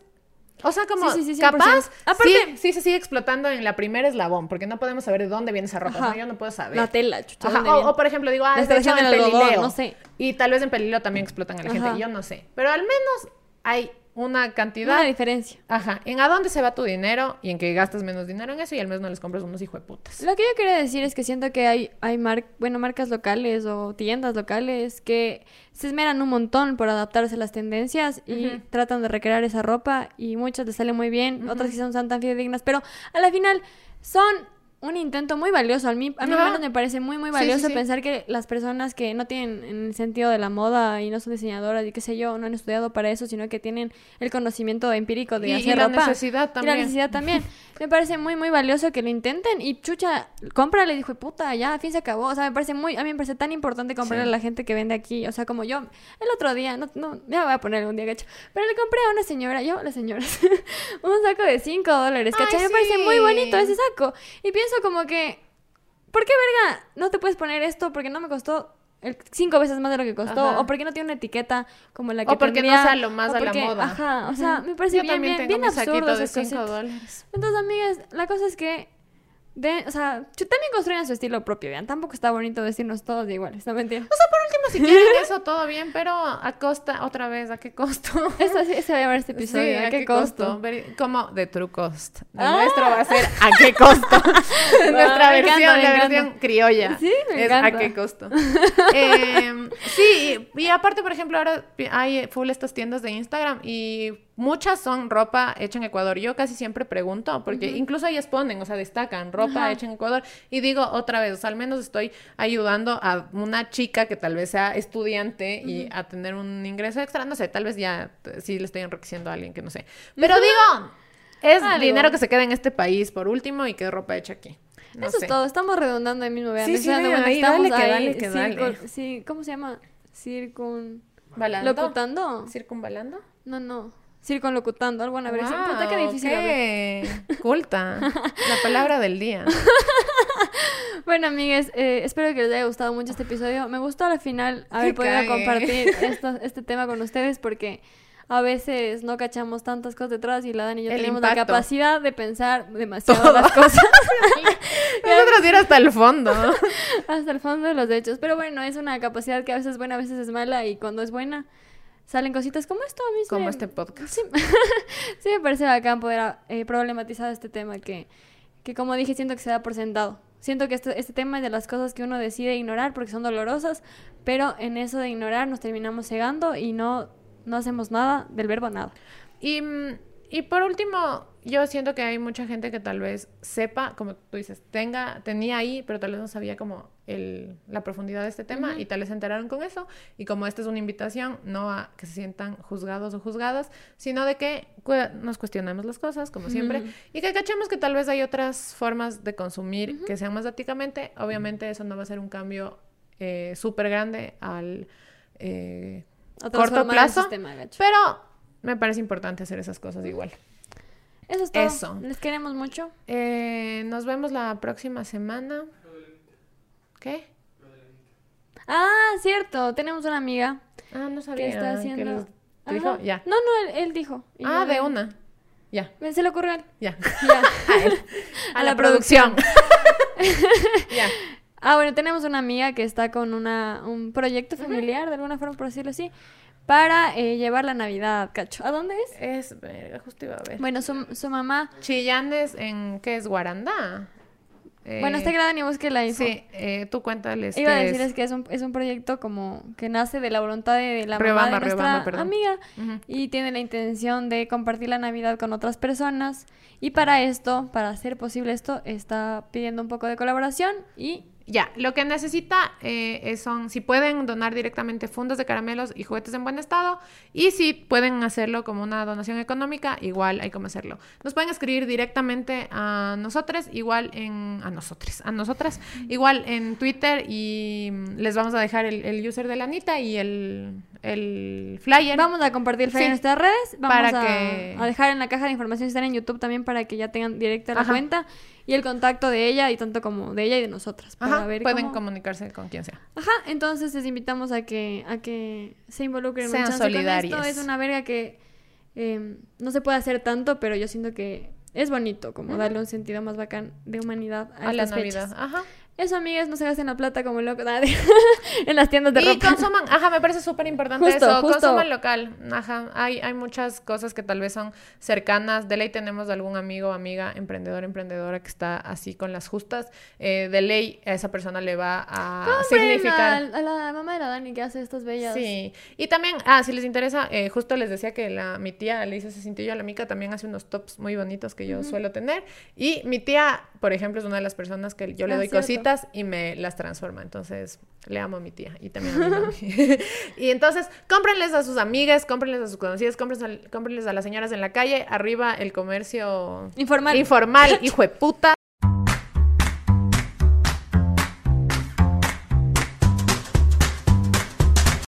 o sea, como Sí, sí, sí, 100%. capaz, Aparte- sí, sí se sigue explotando en la primera eslabón, porque no podemos saber de dónde viene esa ropa. ¿no? Yo no puedo saber. La tela, chucha. Ajá, ¿dónde o, viene? o, por ejemplo, digo, ah, La es hecho extracción en Pelileo. no sé. Y tal vez en Pelileo también explotan a la gente, yo no sé. Pero al menos hay una cantidad. Una diferencia. Ajá, en a dónde se va tu dinero y en que gastas menos dinero en eso y al menos no les compras unos hijos de putas. Lo que yo quería decir es que siento que hay, hay mar- bueno, marcas locales o tiendas locales que se esmeran un montón por adaptarse a las tendencias y tratan de recrear esa ropa y muchas les salen muy bien, otras quizás no son tan fidedignas, pero a la final son un intento muy valioso. A mí, a mí al menos me parece muy, muy Sí, sí, valioso sí. pensar que las personas que no tienen en el sentido de la moda y no son diseñadoras y qué sé yo, no han estudiado para eso, sino que tienen el conocimiento empírico de Y- y hacer la ropa. necesidad Y la también. necesidad también. Me parece muy, muy valioso que lo intenten. Y chucha, cómprale, dijo, puta, ya, a fin se acabó. O sea, me parece muy, a mí me parece tan importante comprarle a la gente que vende aquí. O sea, como yo, el otro día, no, no, ya voy a poner un día gacho. Pero le compré a una señora, yo, las señoras, un saco de 5 dólares, ¿cachai? Me parece muy bonito ese saco. Y pienso como que, ¿por qué, verga, no te puedes poner esto? Porque no me costó el cinco veces más de lo que costó. Ajá. O porque no tiene una etiqueta como la que O porque no sea lo más de la moda. Ajá, o sea, me parece Yo bien, absurdo saquito de esas 5 cositas. dólares. Entonces, amigas, la cosa es que de, o sea, también construyan su estilo propio, vean. Tampoco está bonito decirnos todos de iguales, no mentira. último, si quieren eso, todo bien, pero a costa, otra vez, ¿a qué costo? Esto sí se va a llamar este episodio. Sí, ¿A, qué, costo? Como de true cost. Ah. nuestro va a ser a qué costo. Nuestra encanta, versión, la versión criolla. Sí, me es encanta. a qué costo. Eh, sí, y, y aparte, por ejemplo, ahora hay full estas tiendas de Instagram y muchas son ropa hecha en Ecuador. Yo casi siempre pregunto, porque incluso ellas ponen, o sea, destacan ropa Ajá. hecha en Ecuador. Y digo otra vez, o sea, al menos estoy ayudando a una chica que tal vez sea estudiante y a tener un ingreso extra. No sé, tal vez ya eh, sí le estoy enriqueciendo a alguien que no sé. Pero digo, es Algo. dinero que se queda en este país por último y que es ropa hecha aquí. No Eso sé. es todo, estamos redundando ahí mismo, vean. Sí, sí, vean, ahí, estamos dale que ahí, dale que dale. Sí, ¿cómo se llama? Circun... ¿Balando? ¿Locutando? ¿Circunvalando? No, no. Circunlocutando, algo una versión. Wow, Puta, qué difícil. hablar. qué culta. La palabra del día. Bueno, amigues, eh, espero que les haya gustado mucho este episodio. Me gustó al final haber podido compartir esto- este tema con ustedes porque a veces no cachamos tantas cosas detrás y la Dani y yo El tenemos la capacidad de pensar demasiado Todo. las cosas Nosotros ir hasta el fondo. hasta el fondo de los hechos. Pero bueno, es una capacidad que a veces es buena, a veces es mala y cuando es buena salen cositas como esto a mí Como me- este podcast. Sí, sí me parece bacán poder eh, problematizar este tema que, que, como dije, siento que se da por sentado. Siento que este, este tema es de las cosas que uno decide ignorar porque son dolorosas, pero en eso de ignorar nos terminamos cegando y no, no hacemos nada del verbo nada. Y, mm, y por último, yo siento que hay mucha gente que tal vez sepa, como tú dices, tenga, tenía ahí, pero tal vez no sabía como el, la profundidad de este tema y tal vez se enteraron con eso. Y como esta es una invitación, no a que se sientan juzgados o juzgadas, sino de que cu- nos cuestionemos las cosas, como siempre, y que cachemos que tal vez hay otras formas de consumir que sean más éticamente. Obviamente eso no va a ser un cambio eh, súper grande al... eh, corto plazo, sistema, pero me parece importante hacer esas cosas igual. Eso es todo. eso. Les queremos mucho. Eh, nos vemos la próxima semana. ¿Qué? Ah, cierto. Tenemos una amiga Ah, no sabía. que está que haciendo... los- ¿te dijo? Ya. No, no, él, él dijo. Y Ah, yo de una. Ya, Se le ocurrió él. ya. Ya. A él. A la producción. ya. Ah, bueno, tenemos una amiga que está con una, un proyecto familiar, de alguna forma, por decirlo así, para eh, llevar la Navidad, cacho. ¿A dónde es? Es, verga, justo iba a ver. Bueno, su, su mamá... Chillanes en, ¿qué es? Guaranda. Eh, bueno, está grande y busque la info. Sí, eh, tú cuéntales. Iba a decirles es. que es un, es un proyecto como que nace de la voluntad de la mamá Riobamba, de nuestra perdón. amiga Ujú. y tiene la intención de compartir la Navidad con otras personas y para esto, para hacer posible esto, está pidiendo un poco de colaboración y Ya, lo que necesita eh, son, si pueden donar directamente fundos de caramelos y juguetes en buen estado, y si pueden hacerlo como una donación económica, igual hay como hacerlo. Nos pueden escribir directamente a nosotros, igual en, a nosotros, a nosotras, igual en Twitter, y mm, les vamos a dejar el, el user de la Anita y el, el flyer. Vamos a compartir el flyer Sí. en nuestras redes. Vamos Para a, que- a dejar en la caja de información si están en YouTube también para que ya tengan directa la Ajá. cuenta y el contacto de ella y tanto como de ella y de nosotras. Para Ajá, ver pueden cómo- comunicarse con quien sea. Ajá, entonces les invitamos a que, a que se involucren Sean solidarias. esto. Es una verga que eh, no se puede hacer tanto, pero yo siento que es bonito como darle un sentido más bacán de humanidad a, A la estas Navidad. fechas. Ajá. Eso, amigas, no se gasten la plata como loco nada, en las tiendas de Y ropa. consuman, ajá, me parece súper importante eso, justo. consuman local, ajá, hay, hay muchas cosas que tal vez son cercanas, de ley tenemos algún amigo amiga, emprendedor, emprendedora que está así con las justas, eh, de ley a esa persona le va a Compren significar... A, la mamá de la Dani que hace estas bellas. Sí, y también, ah, si les interesa, eh, justo les decía que la, mi tía le hizo ese cintillo a la mica, también hace unos tops muy bonitos que yo suelo tener, y mi tía, por ejemplo, es una de las personas que yo le Ah, doy cierto. Y me las transforma, entonces le amo a mi tía y también a mi mami. y entonces, cómprenles a sus amigas, cómprenles a sus conocidas, cómprenles a, cómprenles a las señoras en la calle, arriba el comercio Informal. informal, hijo de puta.